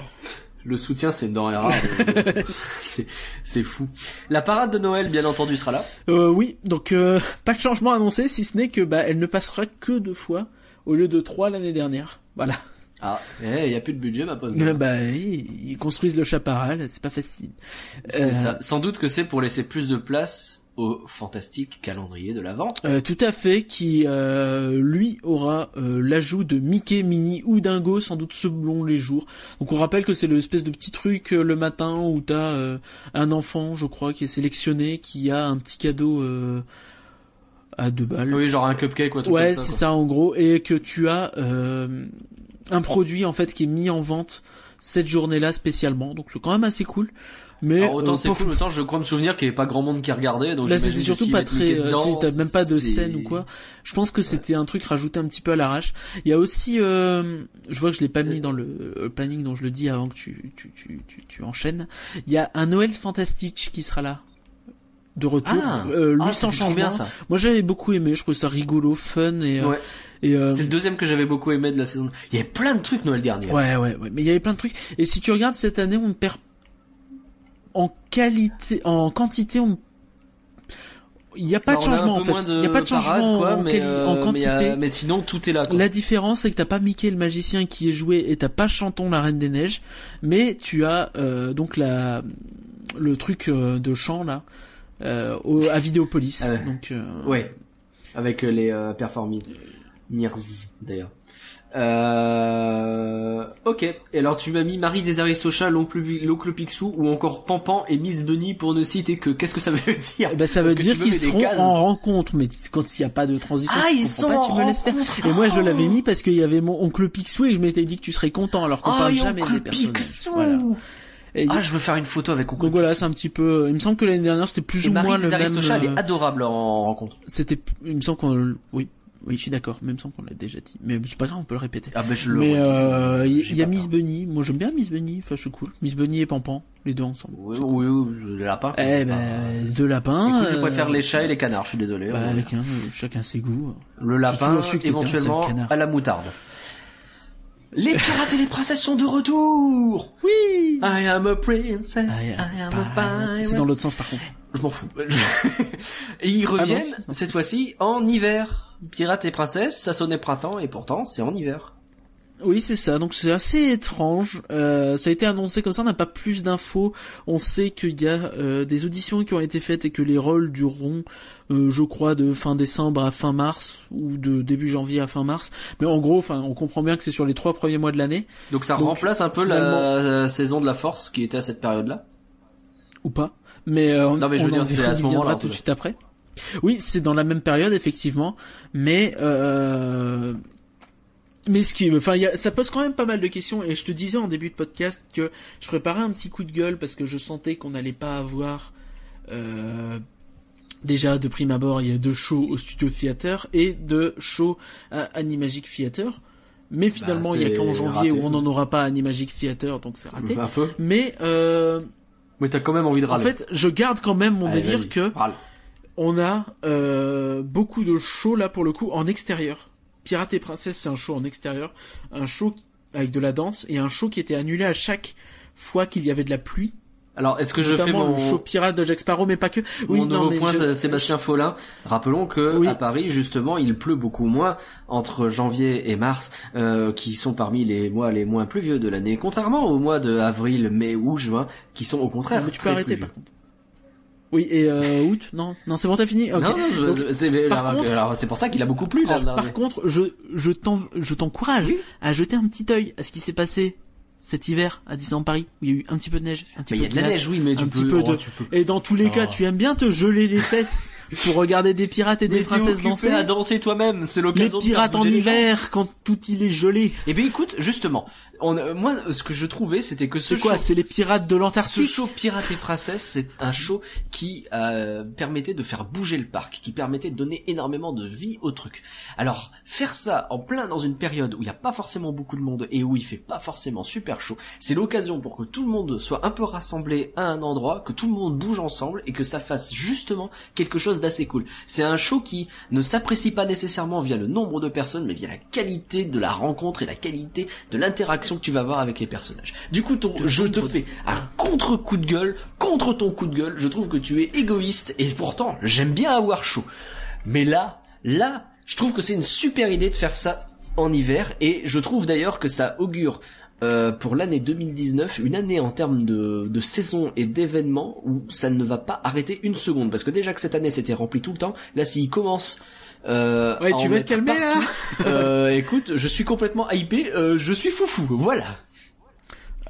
Le soutien, c'est une denrée rare. <laughs> c'est, c'est fou. La parade de Noël, bien entendu, sera là. euh, oui, donc euh, pas de changement annoncé, si ce n'est que bah, elle ne passera que deux fois au lieu de trois l'année dernière. Voilà. Ah, eh, il y a plus de budget, ma pote. Euh, bah, ils, ils construisent le chaparral, c'est pas facile. C'est Euh, ça. Sans doute que c'est pour laisser plus de place au fantastique calendrier de l'Avent. Euh, tout à fait, qui euh, lui aura euh, l'ajout de Mickey, Minnie ou Dingo, sans doute selon les jours. Donc on rappelle que c'est l'espèce de petit truc le matin où t'as un enfant, je crois, qui est sélectionné, qui a un petit cadeau euh, à deux balles. Oui, genre un cupcake ou un truc ouais, ça. c'est ça en gros, et que tu as euh, un produit en fait qui est mis en vente cette journée-là spécialement. Donc c'est quand même assez cool. Mais Alors, autant euh, c'est cool, autant je crois me souvenir qu'il y avait pas grand monde qui regardait. Donc Là, j'imagine c'était surtout pas très, euh, t'as même pas de scène ou quoi. Je pense que c'était un truc rajouté un petit peu à l'arrache. Il y a aussi, euh, je vois que je l'ai pas mis dans le euh, planning dont je le dis avant que tu, tu, tu, tu, tu enchaînes. Il y a un Noël fantastique qui sera là. De retour, Ah, euh, lui ah, trop changement. bien, ça. Moi j'avais beaucoup aimé, je trouvais ça rigolo, fun et, euh, Ouais. et euh, C'est le deuxième que j'avais beaucoup aimé de la saison. Il y avait plein de trucs Noël dernier. Ouais, ouais, ouais. Mais il y avait plein de trucs. Et si tu regardes cette année, on perd en qualité, en quantité, on il n'y a pas de Alors, changement en fait. Il n'y a pas de changement quoi, en, mais, euh, en mais, quantité. euh, mais sinon tout est là. Quoi. La différence, c'est que t'as pas Mickey le magicien qui est joué et t'as pas Chanton la Reine des Neiges, mais tu as euh, donc la le truc euh, de chant là au, à Vidéopolis. Ah ouais. Donc euh, Ouais. Avec euh, les euh, performances. Mirz, d'ailleurs. Euh... Ok. Et alors tu m'as mis Marie Desirée Socha, l'oncle Picsou ou encore Pampan et Miss Bunny pour ne citer que. Qu'est-ce que ça veut dire? Ben, ça veut Parce dire qu'ils seront en rencontre, mais quand il n'y a pas de transition, Ah, ils sont pas, en tu me laisses faire. Et moi, je Oh. l'avais mis parce qu'il y avait mon oncle Picsou et je m'étais dit que tu serais content, alors qu'on Ah, parle jamais des personnages. Picsou Voilà. Et Ah, je veux faire une photo avec oncle donc voilà, c'est un petit peu. Il me semble que l'année dernière c'était plus Et ou Marie moins le même. Elle euh, est adorable en rencontre. C'était, il me semble qu'on, oui, oui, je suis d'accord. Mais il me semble qu'on l'a déjà dit. Mais c'est pas grave, on peut le répéter. Ah ben je le Mais euh, il y, a Miss peur. Bunny. Moi j'aime bien Miss Bunny. Enfin c'est cool. Miss Bunny et Pampan, les deux ensemble. Oui, oui, oui, le lapin. Eh ben deux lapins. Écoute, je euh, préfère les chats et les canards, je suis désolé. Bah Euh, avec un, euh, chacun ses goûts. Le lapin, éventuellement à la moutarde. Les pirates et les princesses sont de retour Oui. I am a princess, I am a pirate. C'est dans l'autre sens par contre. Je m'en fous. <laughs> et ils Ah non, reviennent, cette fois-ci, en hiver. Pirates et princesses, ça sonnait printemps, et pourtant, c'est en hiver. Oui, c'est ça. Donc c'est assez étrange. Euh, ça a été annoncé comme ça. On n'a pas plus d'infos. On sait qu'il y a euh, des auditions qui ont été faites et que les rôles dureront, euh, je crois, de fin décembre à fin mars ou de début janvier à fin mars. Mais en gros, enfin, on comprend bien que c'est sur les trois premiers mois de l'année Donc ça Donc, remplace un peu la saison de la force qui était à cette période-là? ou pas. Mais, euh, Non, mais je veux on dire, en c'est à ce moment-là, tout de suite après. Oui, c'est dans la même période effectivement, mais euh, mais ce qui, enfin, il y a- ça pose quand même pas mal de questions. Et je te disais en début de podcast que je préparais un petit coup de gueule parce que je sentais qu'on n'allait pas avoir euh, déjà de prime abord, il y a deux shows au Studio Theater et deux shows à Animagic Theater. Mais finalement, il y a Bah, qu'en janvier raté. où on n'en aura pas à Animagic Theater, donc c'est raté. Un peu. Mais euh, Mais t'as quand même envie de en râler. fait, je garde quand même mon Allez, délire que râle. on a euh, beaucoup de shows là pour le coup en extérieur. Pirate et Princesse, c'est un show en extérieur, un show avec de la danse et un show qui était annulé à chaque fois qu'il y avait de la pluie. Alors, est-ce que je fais mon, le show pirate de Jack Sparrow, mais pas que. Oui, mon non, nouveau mais point, je- Sébastien Follin Rappelons que Oui. à Paris, justement, il pleut beaucoup moins entre janvier et mars, euh, qui sont parmi les mois les moins pluvieux de l'année, contrairement aux mois de avril, mai ou juin, qui sont au contraire Non, mais tu peux très arrêter pluvieux. par contre. Oui, et euh, août? Non, non, c'est bon, t'as fini? Ok. Non, c'est pour ça qu'il a beaucoup plu là. alors, par contre, je je t'en je t'encourage Oui. à jeter un petit œil à ce qui s'est passé cet hiver à Disneyland Paris où il y a eu un petit peu de neige, un petit Mais il peu y a de la neige, oui, mais tu un peux, peu oh, de tu peux. Et dans tous les Ça cas, va. tu aimes bien te geler les fesses pour regarder des pirates et des <laughs> Mais princesses danser. à danser toi-même, c'est Les l'occasion de faire pirates en les hiver quand tout il est gelé. Eh bien écoute, justement, on, moi ce que je trouvais c'était que ce quoi show, C'est les pirates de ce l'Antarctique show Pirate et Princesse, c'est un show qui euh, permettait de faire bouger le parc, qui permettait de donner énormément de vie au truc. Alors faire ça en plein dans une période où il n'y a pas forcément beaucoup de monde et où il fait pas forcément super chaud, c'est l'occasion pour que tout le monde soit un peu rassemblé à un endroit, que tout le monde bouge ensemble et que ça fasse justement quelque chose d'assez cool. C'est un show qui ne s'apprécie pas nécessairement via le nombre de personnes, mais via la qualité de la rencontre et la qualité de l'interaction que tu vas avoir avec les personnages. Du coup, ton, je te fais un contre coup de gueule contre ton coup de gueule. Je trouve que tu es égoïste et pourtant j'aime bien avoir chaud. Mais là, là, je trouve que c'est une super idée de faire ça en hiver et je trouve d'ailleurs que ça augure euh, pour l'année 2019 une année en termes de, de saison et d'événements où ça ne va pas arrêter une seconde parce que déjà que cette année c'était rempli tout le temps là s'il commence euh, Ouais, tu vas te calmer, là euh, <laughs> écoute je suis complètement hypé euh, je suis foufou voilà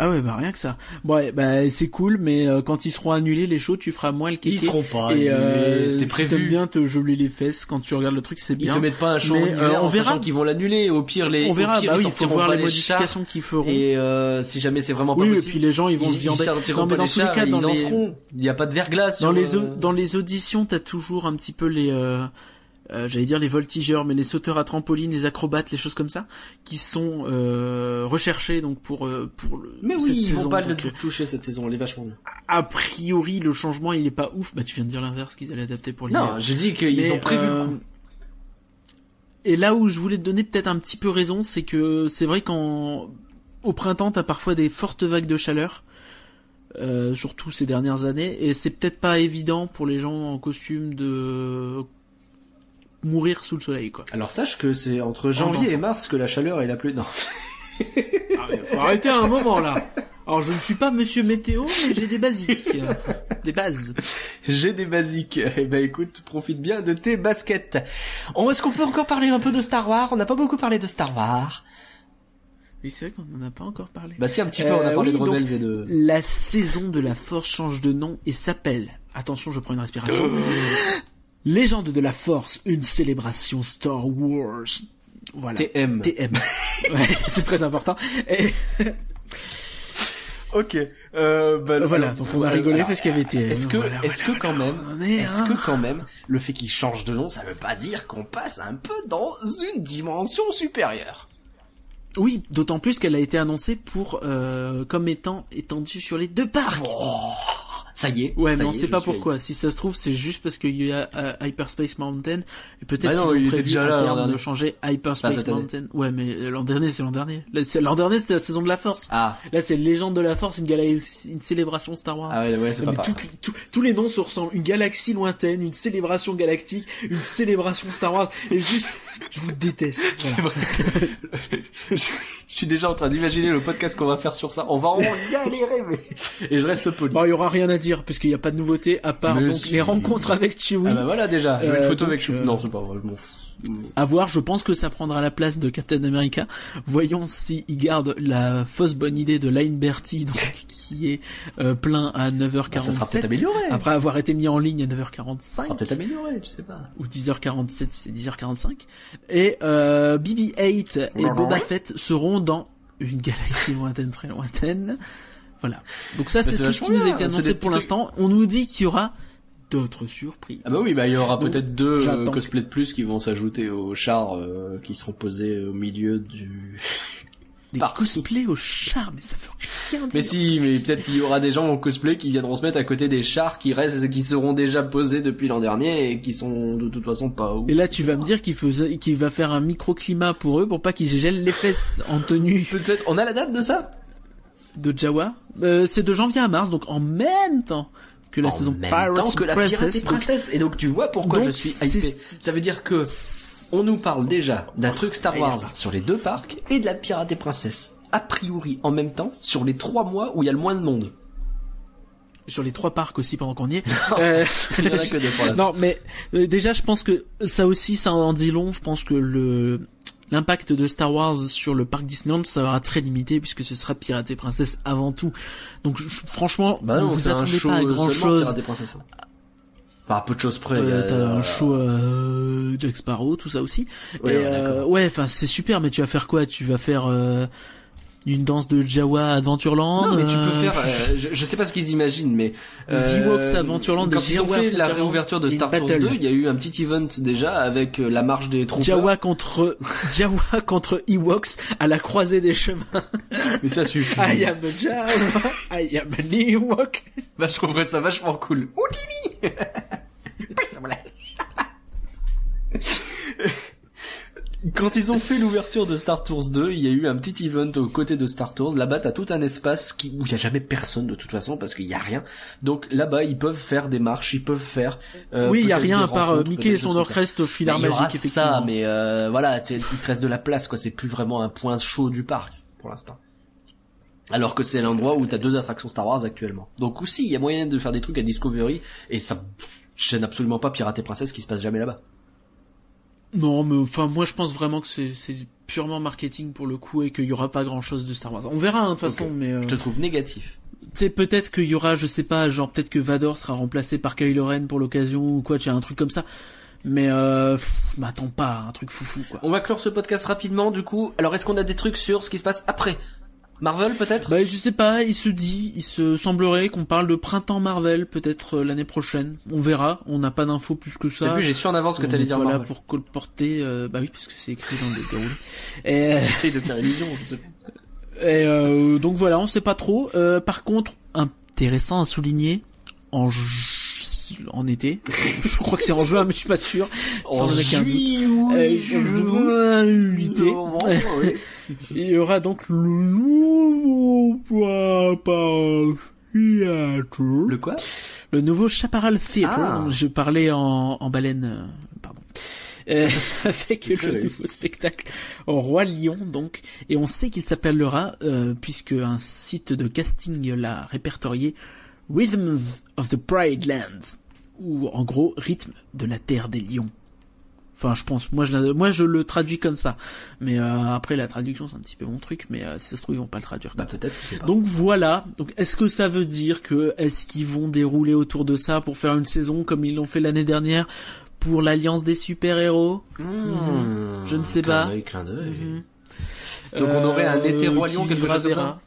Ah ouais, bah rien que ça. Bon, ouais, bah c'est cool, mais euh, quand ils seront annulés les shows, tu feras moins le kéké. ils seront pas Et annulés, euh, c'est si prévu t'aimes bien te geler les fesses quand tu regardes le truc, c'est Ils bien. te mettent pas un show Mais, en euh, on verra. qu'ils vont l'annuler. Au pire, les, On verra. au pire, bah ils oui, il faut voir les modifications qu'ils feront. Et euh, si jamais c'est vraiment pas oui, et puis les gens, ils vont ils, se viander. ils Non, mais dans les tous les cas, dans ils les-. Il n'y a pas de verglas. Dans les, euh, dans les auditions, t'as toujours un petit peu les, euh, j'allais dire les voltigeurs, mais les sauteurs à trampoline, les acrobates, les choses comme ça, qui sont euh, recherchés donc pour euh, pour le, Mais cette oui, ils saison. vont pas le Donc, euh, toucher cette saison. Elle est vachement bien. a priori, le changement il est pas ouf. Bah tu viens de dire l'inverse qu'ils allaient adapter pour l'hiver. Non, j'ai dit qu'ils ont prévu le coup. Et là où je voulais te donner peut-être un petit peu raison, c'est que c'est vrai qu'en au printemps, t'as parfois des fortes vagues de chaleur, euh, surtout ces dernières années, et c'est peut-être pas évident pour les gens en costume de mourir sous le soleil, quoi. Alors sache que c'est entre janvier et mars que la chaleur est la plus. Non. Ah, mais faut arrêter un moment là. Alors je ne suis pas Monsieur Météo, mais j'ai des basiques, des bases. J'ai des basiques. Eh ben écoute, profite bien de tes baskets. Oh, est-ce qu'on peut encore parler un peu de Star Wars? On n'a pas beaucoup parlé de Star Wars. Oui, c'est vrai qu'on en a pas encore parlé. Bah si un petit peu, on a Euh, parlé oui, de Rebels et de. La saison de la Force change de nom et s'appelle, attention je prends une respiration, <laughs> Légende de la Force, une célébration Star Wars. Voilà. TM. TM. <laughs> ouais, c'est très important. Et <laughs> Ok. Euh, bah, voilà, alors, donc on a rigolé alors, parce qu'il y avait TM. Est-ce que, Voilà, est-ce voilà, que quand même, est-ce hein. que quand même, le fait qu'il change de nom, ça veut pas dire qu'on passe un peu dans une dimension supérieure? Oui, d'autant plus qu'elle a été annoncée pour euh, comme étant étendue sur les deux parcs. Oh, ça y est. Ouais, mais on sait pas pourquoi. Si ça se trouve, c'est juste parce qu'il y a euh, Hyperspace Mountain. Et peut-être Bah qu'ils ont prévu déjà à là terme de changer Pas Hyperspace. Mountain. Ouais, mais euh, l'an dernier, c'est l'an dernier. L'an dernier, c'était la saison de la Force. Ah, Là, c'est Légende de la Force, une galaxie, une célébration Star Wars. ah ouais, ouais, c'est pas toutes- tous- les noms se ressemblent. Une galaxie lointaine, une célébration galactique, une célébration Star Wars. Et juste, je vous déteste. <laughs> C'est vrai. <laughs> je, je suis déjà en train d'imaginer le podcast qu'on va faire sur ça. On va en <laughs> galérer, mais et je reste poli. Bon, il y aura rien à dire, parce qu'il n'y a pas de nouveauté, à part donc si. les rencontres avec Chewie. Ah bah voilà déjà. Je veux une Euh, photo donc, avec Chou. euh, Non, c'est pas vrai. je fous. À voir, je pense que ça prendra la place de Captain America. Voyons s'il garde la fausse bonne idée de Line Bertie, donc, <laughs> qui est euh, plein à 9h47. Bah, ça sera peut-être amélioré. Après avoir été mis en ligne à Ça 9h45. sera peut-être amélioré, tu sais pas. Ou 10h47, c'est 10h45. Et euh, BB-8 et Boba Fett seront dans une galaxie lointaine, très lointaine. Voilà. Donc ça, Bah, c'est tout ce qui nous a bien. été annoncé pour petits l'instant. On nous dit qu'il y aura d'autres surprises. Ah bah oui, bah il y aura peut-être deux euh, cosplays de plus qui vont s'ajouter aux chars euh, qui seront posés au milieu du. <laughs> Des Par- cosplays au char, mais ça veut rien dire. Mais si, mais peut-être qu'il y aura des gens en cosplay qui viendront se mettre à côté des chars qui restent, qui seront déjà posés depuis l'an dernier et qui sont de toute façon pas. Et là, tu vas me dire qu'il faisait, qu'il va faire un microclimat pour eux pour pas qu'ils gèlent les fesses en tenue. Peut-être. On a la date de ça? De Jawa. Euh, c'est de janvier à mars, donc en même temps que la en saison même Pirates temps que la Princess. Pirate et donc- Princesse. Et donc tu vois pourquoi Donc, je suis hypé. Ça veut dire que on nous parle déjà d'un truc Star Wars sur les deux parcs et de la Pirate et Princesse. A priori en même temps sur les trois mois où il y a le moins de monde. sur les trois parcs aussi pendant qu'on y est. <laughs> Euh, Il y en a que deux non, mais euh, déjà, je pense que ça aussi, ça en dit long. Je pense que le l'impact de Star Wars sur le parc Disneyland, ça sera très limité puisque ce sera Pirate et Princesse avant tout. Donc, je- franchement, Bah non, vous attendez pas à grand chose. À peu de choses près. a- t'as un show euh, Jack Sparrow, tout ça aussi. Ouais, et ouais, euh, ouais, enfin c'est super, mais tu vas faire quoi? Tu vas faire euh, une danse de Jawa Adventureland Non, mais tu peux euh, faire. euh, je, je sais pas ce qu'ils imaginent, mais Les Ewoks Adventureland, Quand ils ont fait la réouverture de Star battle. 2, il y a eu un petit event déjà avec euh, la marche des troupes. Jawa contre Jawa contre Ewoks à la croisée des chemins. Mais ça suffit. <laughs> I am a Jawa, I am an Ewok. Bah, je trouverais ça vachement cool. Houdini <laughs> <laughs> Quand ils ont fait l'ouverture de Star Tours 2, il y a eu un petit event aux côtés de Star Tours. Là-bas, t'as tout un espace qui, où il y a jamais personne de toute façon parce qu'il y a rien. Donc là-bas, ils peuvent faire des marches, ils peuvent faire. euh, oui, il y a rien à part euh, Mickey et son orchestre au aura magique, effectivement. ça, mais euh, voilà, il te reste de la place, quoi. C'est plus vraiment un point chaud du parc pour l'instant. Alors que c'est l'endroit où t'as deux attractions Star Wars actuellement. Donc aussi, il y a moyen de faire des trucs à Discovery et ça gêne absolument pas Pirate et Princesse qui se passe jamais là-bas. Non, mais enfin, moi je pense vraiment que c'est purement marketing pour le coup et qu'il y aura pas grand chose de Star Wars. On verra hein, de toute façon, mais euh, Je te trouve négatif. tu sais peut-être qu'il y aura, je sais pas, genre peut-être que Vador sera remplacé par Kylo Ren pour l'occasion ou quoi, tu as un truc comme ça. Mais euh, m'attends pas à un truc foufou quoi. On va clore ce podcast rapidement du coup. Alors est-ce qu'on a des trucs sur ce qui se passe après Marvel peut-être? Bah je sais pas, il se dit, il se semblerait qu'on parle de printemps Marvel peut-être euh, l'année prochaine. On verra, on n'a pas d'infos plus que ça. T'as vu, j'ai su en avance que On t'allais dire pas là Marvel. pour colporter, euh, bah oui, parce que c'est écrit dans le déroulé. <laughs> Et, euh, J'essaye de faire illusion, je sais pas. <laughs> et, euh, donc voilà, on sait pas trop. Euh, par contre, intéressant à souligner, en en été, je crois que c'est en juin, mais je suis pas sûr. En juillet, Euh. <laughs> Il y aura donc le nouveau Theater. Le quoi? Le nouveau Chaparral Theatre, Ah. je parlais en, en baleine, euh, pardon. Euh, <laughs> avec le réussi. nouveau spectacle au Roi Lion, donc. Et on sait qu'il s'appellera, euh, puisque un site de casting l'a répertorié, Rhythm of the Pride Lands. Ou, en gros, rythme de la terre des lions. Enfin, je pense, moi je, moi je le traduis comme ça. Mais euh, après, la traduction, c'est un petit peu mon truc, mais euh, si ça se trouve, ils vont pas le traduire comme Bah ça. peut-être, je sais pas. Donc voilà. Donc est-ce que ça veut dire que est-ce qu'ils vont dérouler autour de ça pour faire une saison comme ils l'ont fait l'année dernière pour l'alliance des super-héros? Mmh. Je ne sais Clin pas. clin. Mhm. Donc on aurait un été Roi qui Lion, quelque chose verra. ça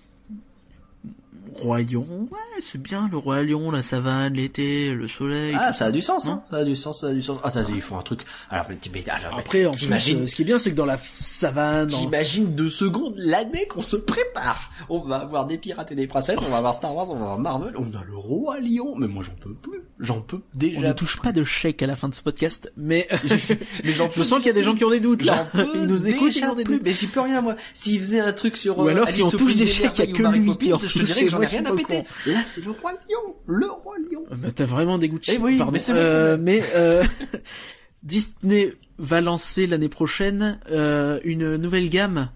Roi Lion, ouais, c'est bien le Roi Lion, la savane, l'été, le soleil. Ah, ça a du sens, hein. Ça a du sens, ça a du sens. Ah, ça, ils font un truc. Alors, mais t'im- alors, mais Après, en t'imagines, euh, ce qui est bien, c'est que dans la savane, t'imagines deux secondes l'année qu'on se prépare. On va avoir des pirates et des princesses, on va avoir Star Wars, on va avoir Marvel, on a le roi lion. Mais moi, j'en peux plus. J'en peux déjà. on ne touche pas de chèque à la fin de ce podcast, mais <laughs> Mais j'en je sens qu'il y a des gens qui ont des doutes là. Ils nous écoutent, ils ont des doutes. Mais j'y peux rien, moi. S'ils faisaient un truc sur, Ou euh, alors, si on touche des chèques, il y a Merveilles que lui qui Poppins, en je te dirais que j'en ai rien à péter. Là, c'est le roi lion. Le roi lion. Bah, t'as vraiment des Eh oui, pardon. mais. Euh, mais euh, <laughs> Disney va lancer l'année prochaine euh, une nouvelle gamme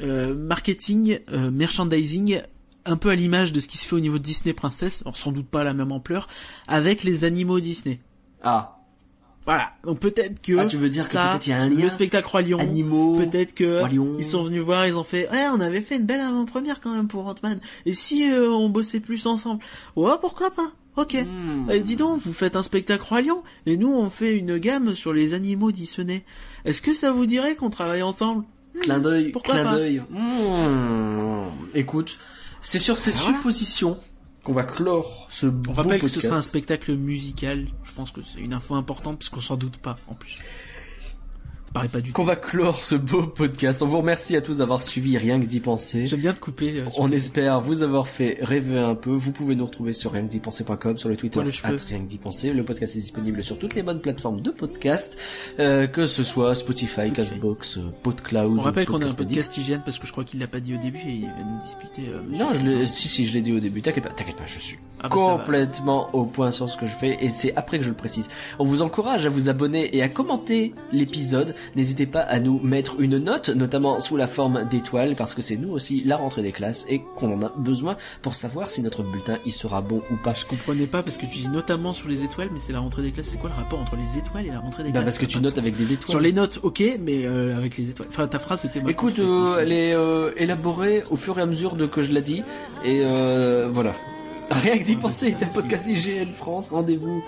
euh, marketing, euh, merchandising, un peu à l'image de ce qui se fait au niveau de Disney Princess, alors sans doute pas à la même ampleur, avec les animaux Disney. Ah. Voilà, donc peut-être que Ah, tu veux dire que ça, peut-être il y a un lien le spectacle Roi Lion, Animaux. peut-être que ils sont venus voir, ils ont fait, ouais, on avait fait une belle avant-première quand même pour Ant-Man. Et si euh, on bossait plus ensemble, ouais, pourquoi pas? Ok. Hmm. Eh, dis donc, vous faites un spectacle Roi Lion et nous on fait une gamme sur les animaux Disney. Est-ce que ça vous dirait qu'on travaille ensemble? Clin d'œil, Pourquoi clin pas? d'œil. Mmh. Écoute, c'est sur ces Voilà. suppositions qu'on va clore ce On beau rappelle que ce sera un spectacle musical. Je pense que c'est une info importante parce qu'on s'en doute pas en plus. Paraît pas du tout. qu'on va clore ce beau podcast. On vous remercie à tous d'avoir suivi Rien que d'y penser. J'aime bien te couper. euh, sur On espère vous avoir fait rêver un peu. Vous pouvez nous retrouver sur rienquedipenser.com, sur le Twitter Poil aux cheveux. at rien que d'y penser. Le podcast est disponible sur toutes les bonnes plateformes de podcast, euh, que ce soit Spotify, Spotify. Castbox, euh, PodCloud. On rappelle qu'on a un Podcast hygiène parce que je crois qu'il l'a pas dit au début et il va nous disputer. euh, Non, je si, si, je l'ai dit au début. T'inquiète pas, t'inquiète pas, je suis Ah bah, complètement au point sur ce que je fais et c'est après que je le précise. On vous encourage à vous abonner et à commenter l'épisode. N'hésitez pas à nous mettre une note, notamment sous la forme d'étoiles, parce que c'est nous aussi la rentrée des classes et qu'on en a besoin pour savoir si notre bulletin il sera bon ou pas. Je comprenais pas parce que tu dis notamment sur les étoiles, mais c'est la rentrée des classes. C'est quoi le rapport entre les étoiles et la rentrée des Bah classes parce que tu notes avec des étoiles. Sur les notes, ok, mais euh, avec les étoiles. Enfin, ta phrase était. Écoute, euh, elle est euh, élaborée au fur et à mesure de que je l'ai dit et voilà. Rien que d'y penser un podcast IGN France. Rendez-vous.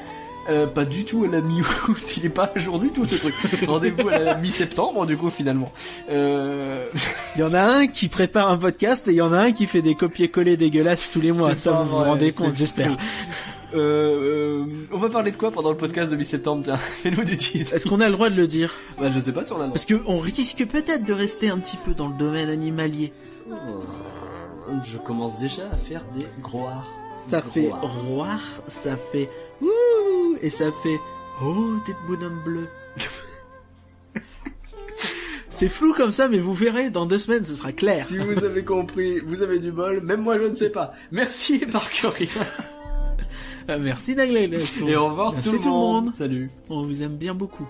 Euh, pas du tout à la mi-août, il est pas à jour du tout ce truc. Rendez-vous à la mi-septembre du coup finalement. Euh... <laughs> Il y en a un qui prépare un podcast et il y en a un qui fait des copier-coller dégueulasses tous les mois. Ça, vous vous rendez compte, j'espère. Euh, on va parler de quoi pendant le podcast de mi-septembre? Tiens, <laughs> fais-nous du tease. Est-ce qu'on a le droit de le dire? Bah, je sais pas si on a le droit. Parce que on risque peut-être de rester un petit peu dans le domaine animalier. Je commence déjà à faire des gros arts. Ça fait roar, ça fait ouh, et ça fait oh des bonhommes bleus. <laughs> C'est flou comme ça, mais vous verrez, dans deux semaines, ce sera clair. Si vous avez compris, vous avez du bol, même moi je ne sais pas. Merci Parker Euh, Merci Nagla. Et au revoir Merci tout le monde. Salut. On vous aime bien beaucoup.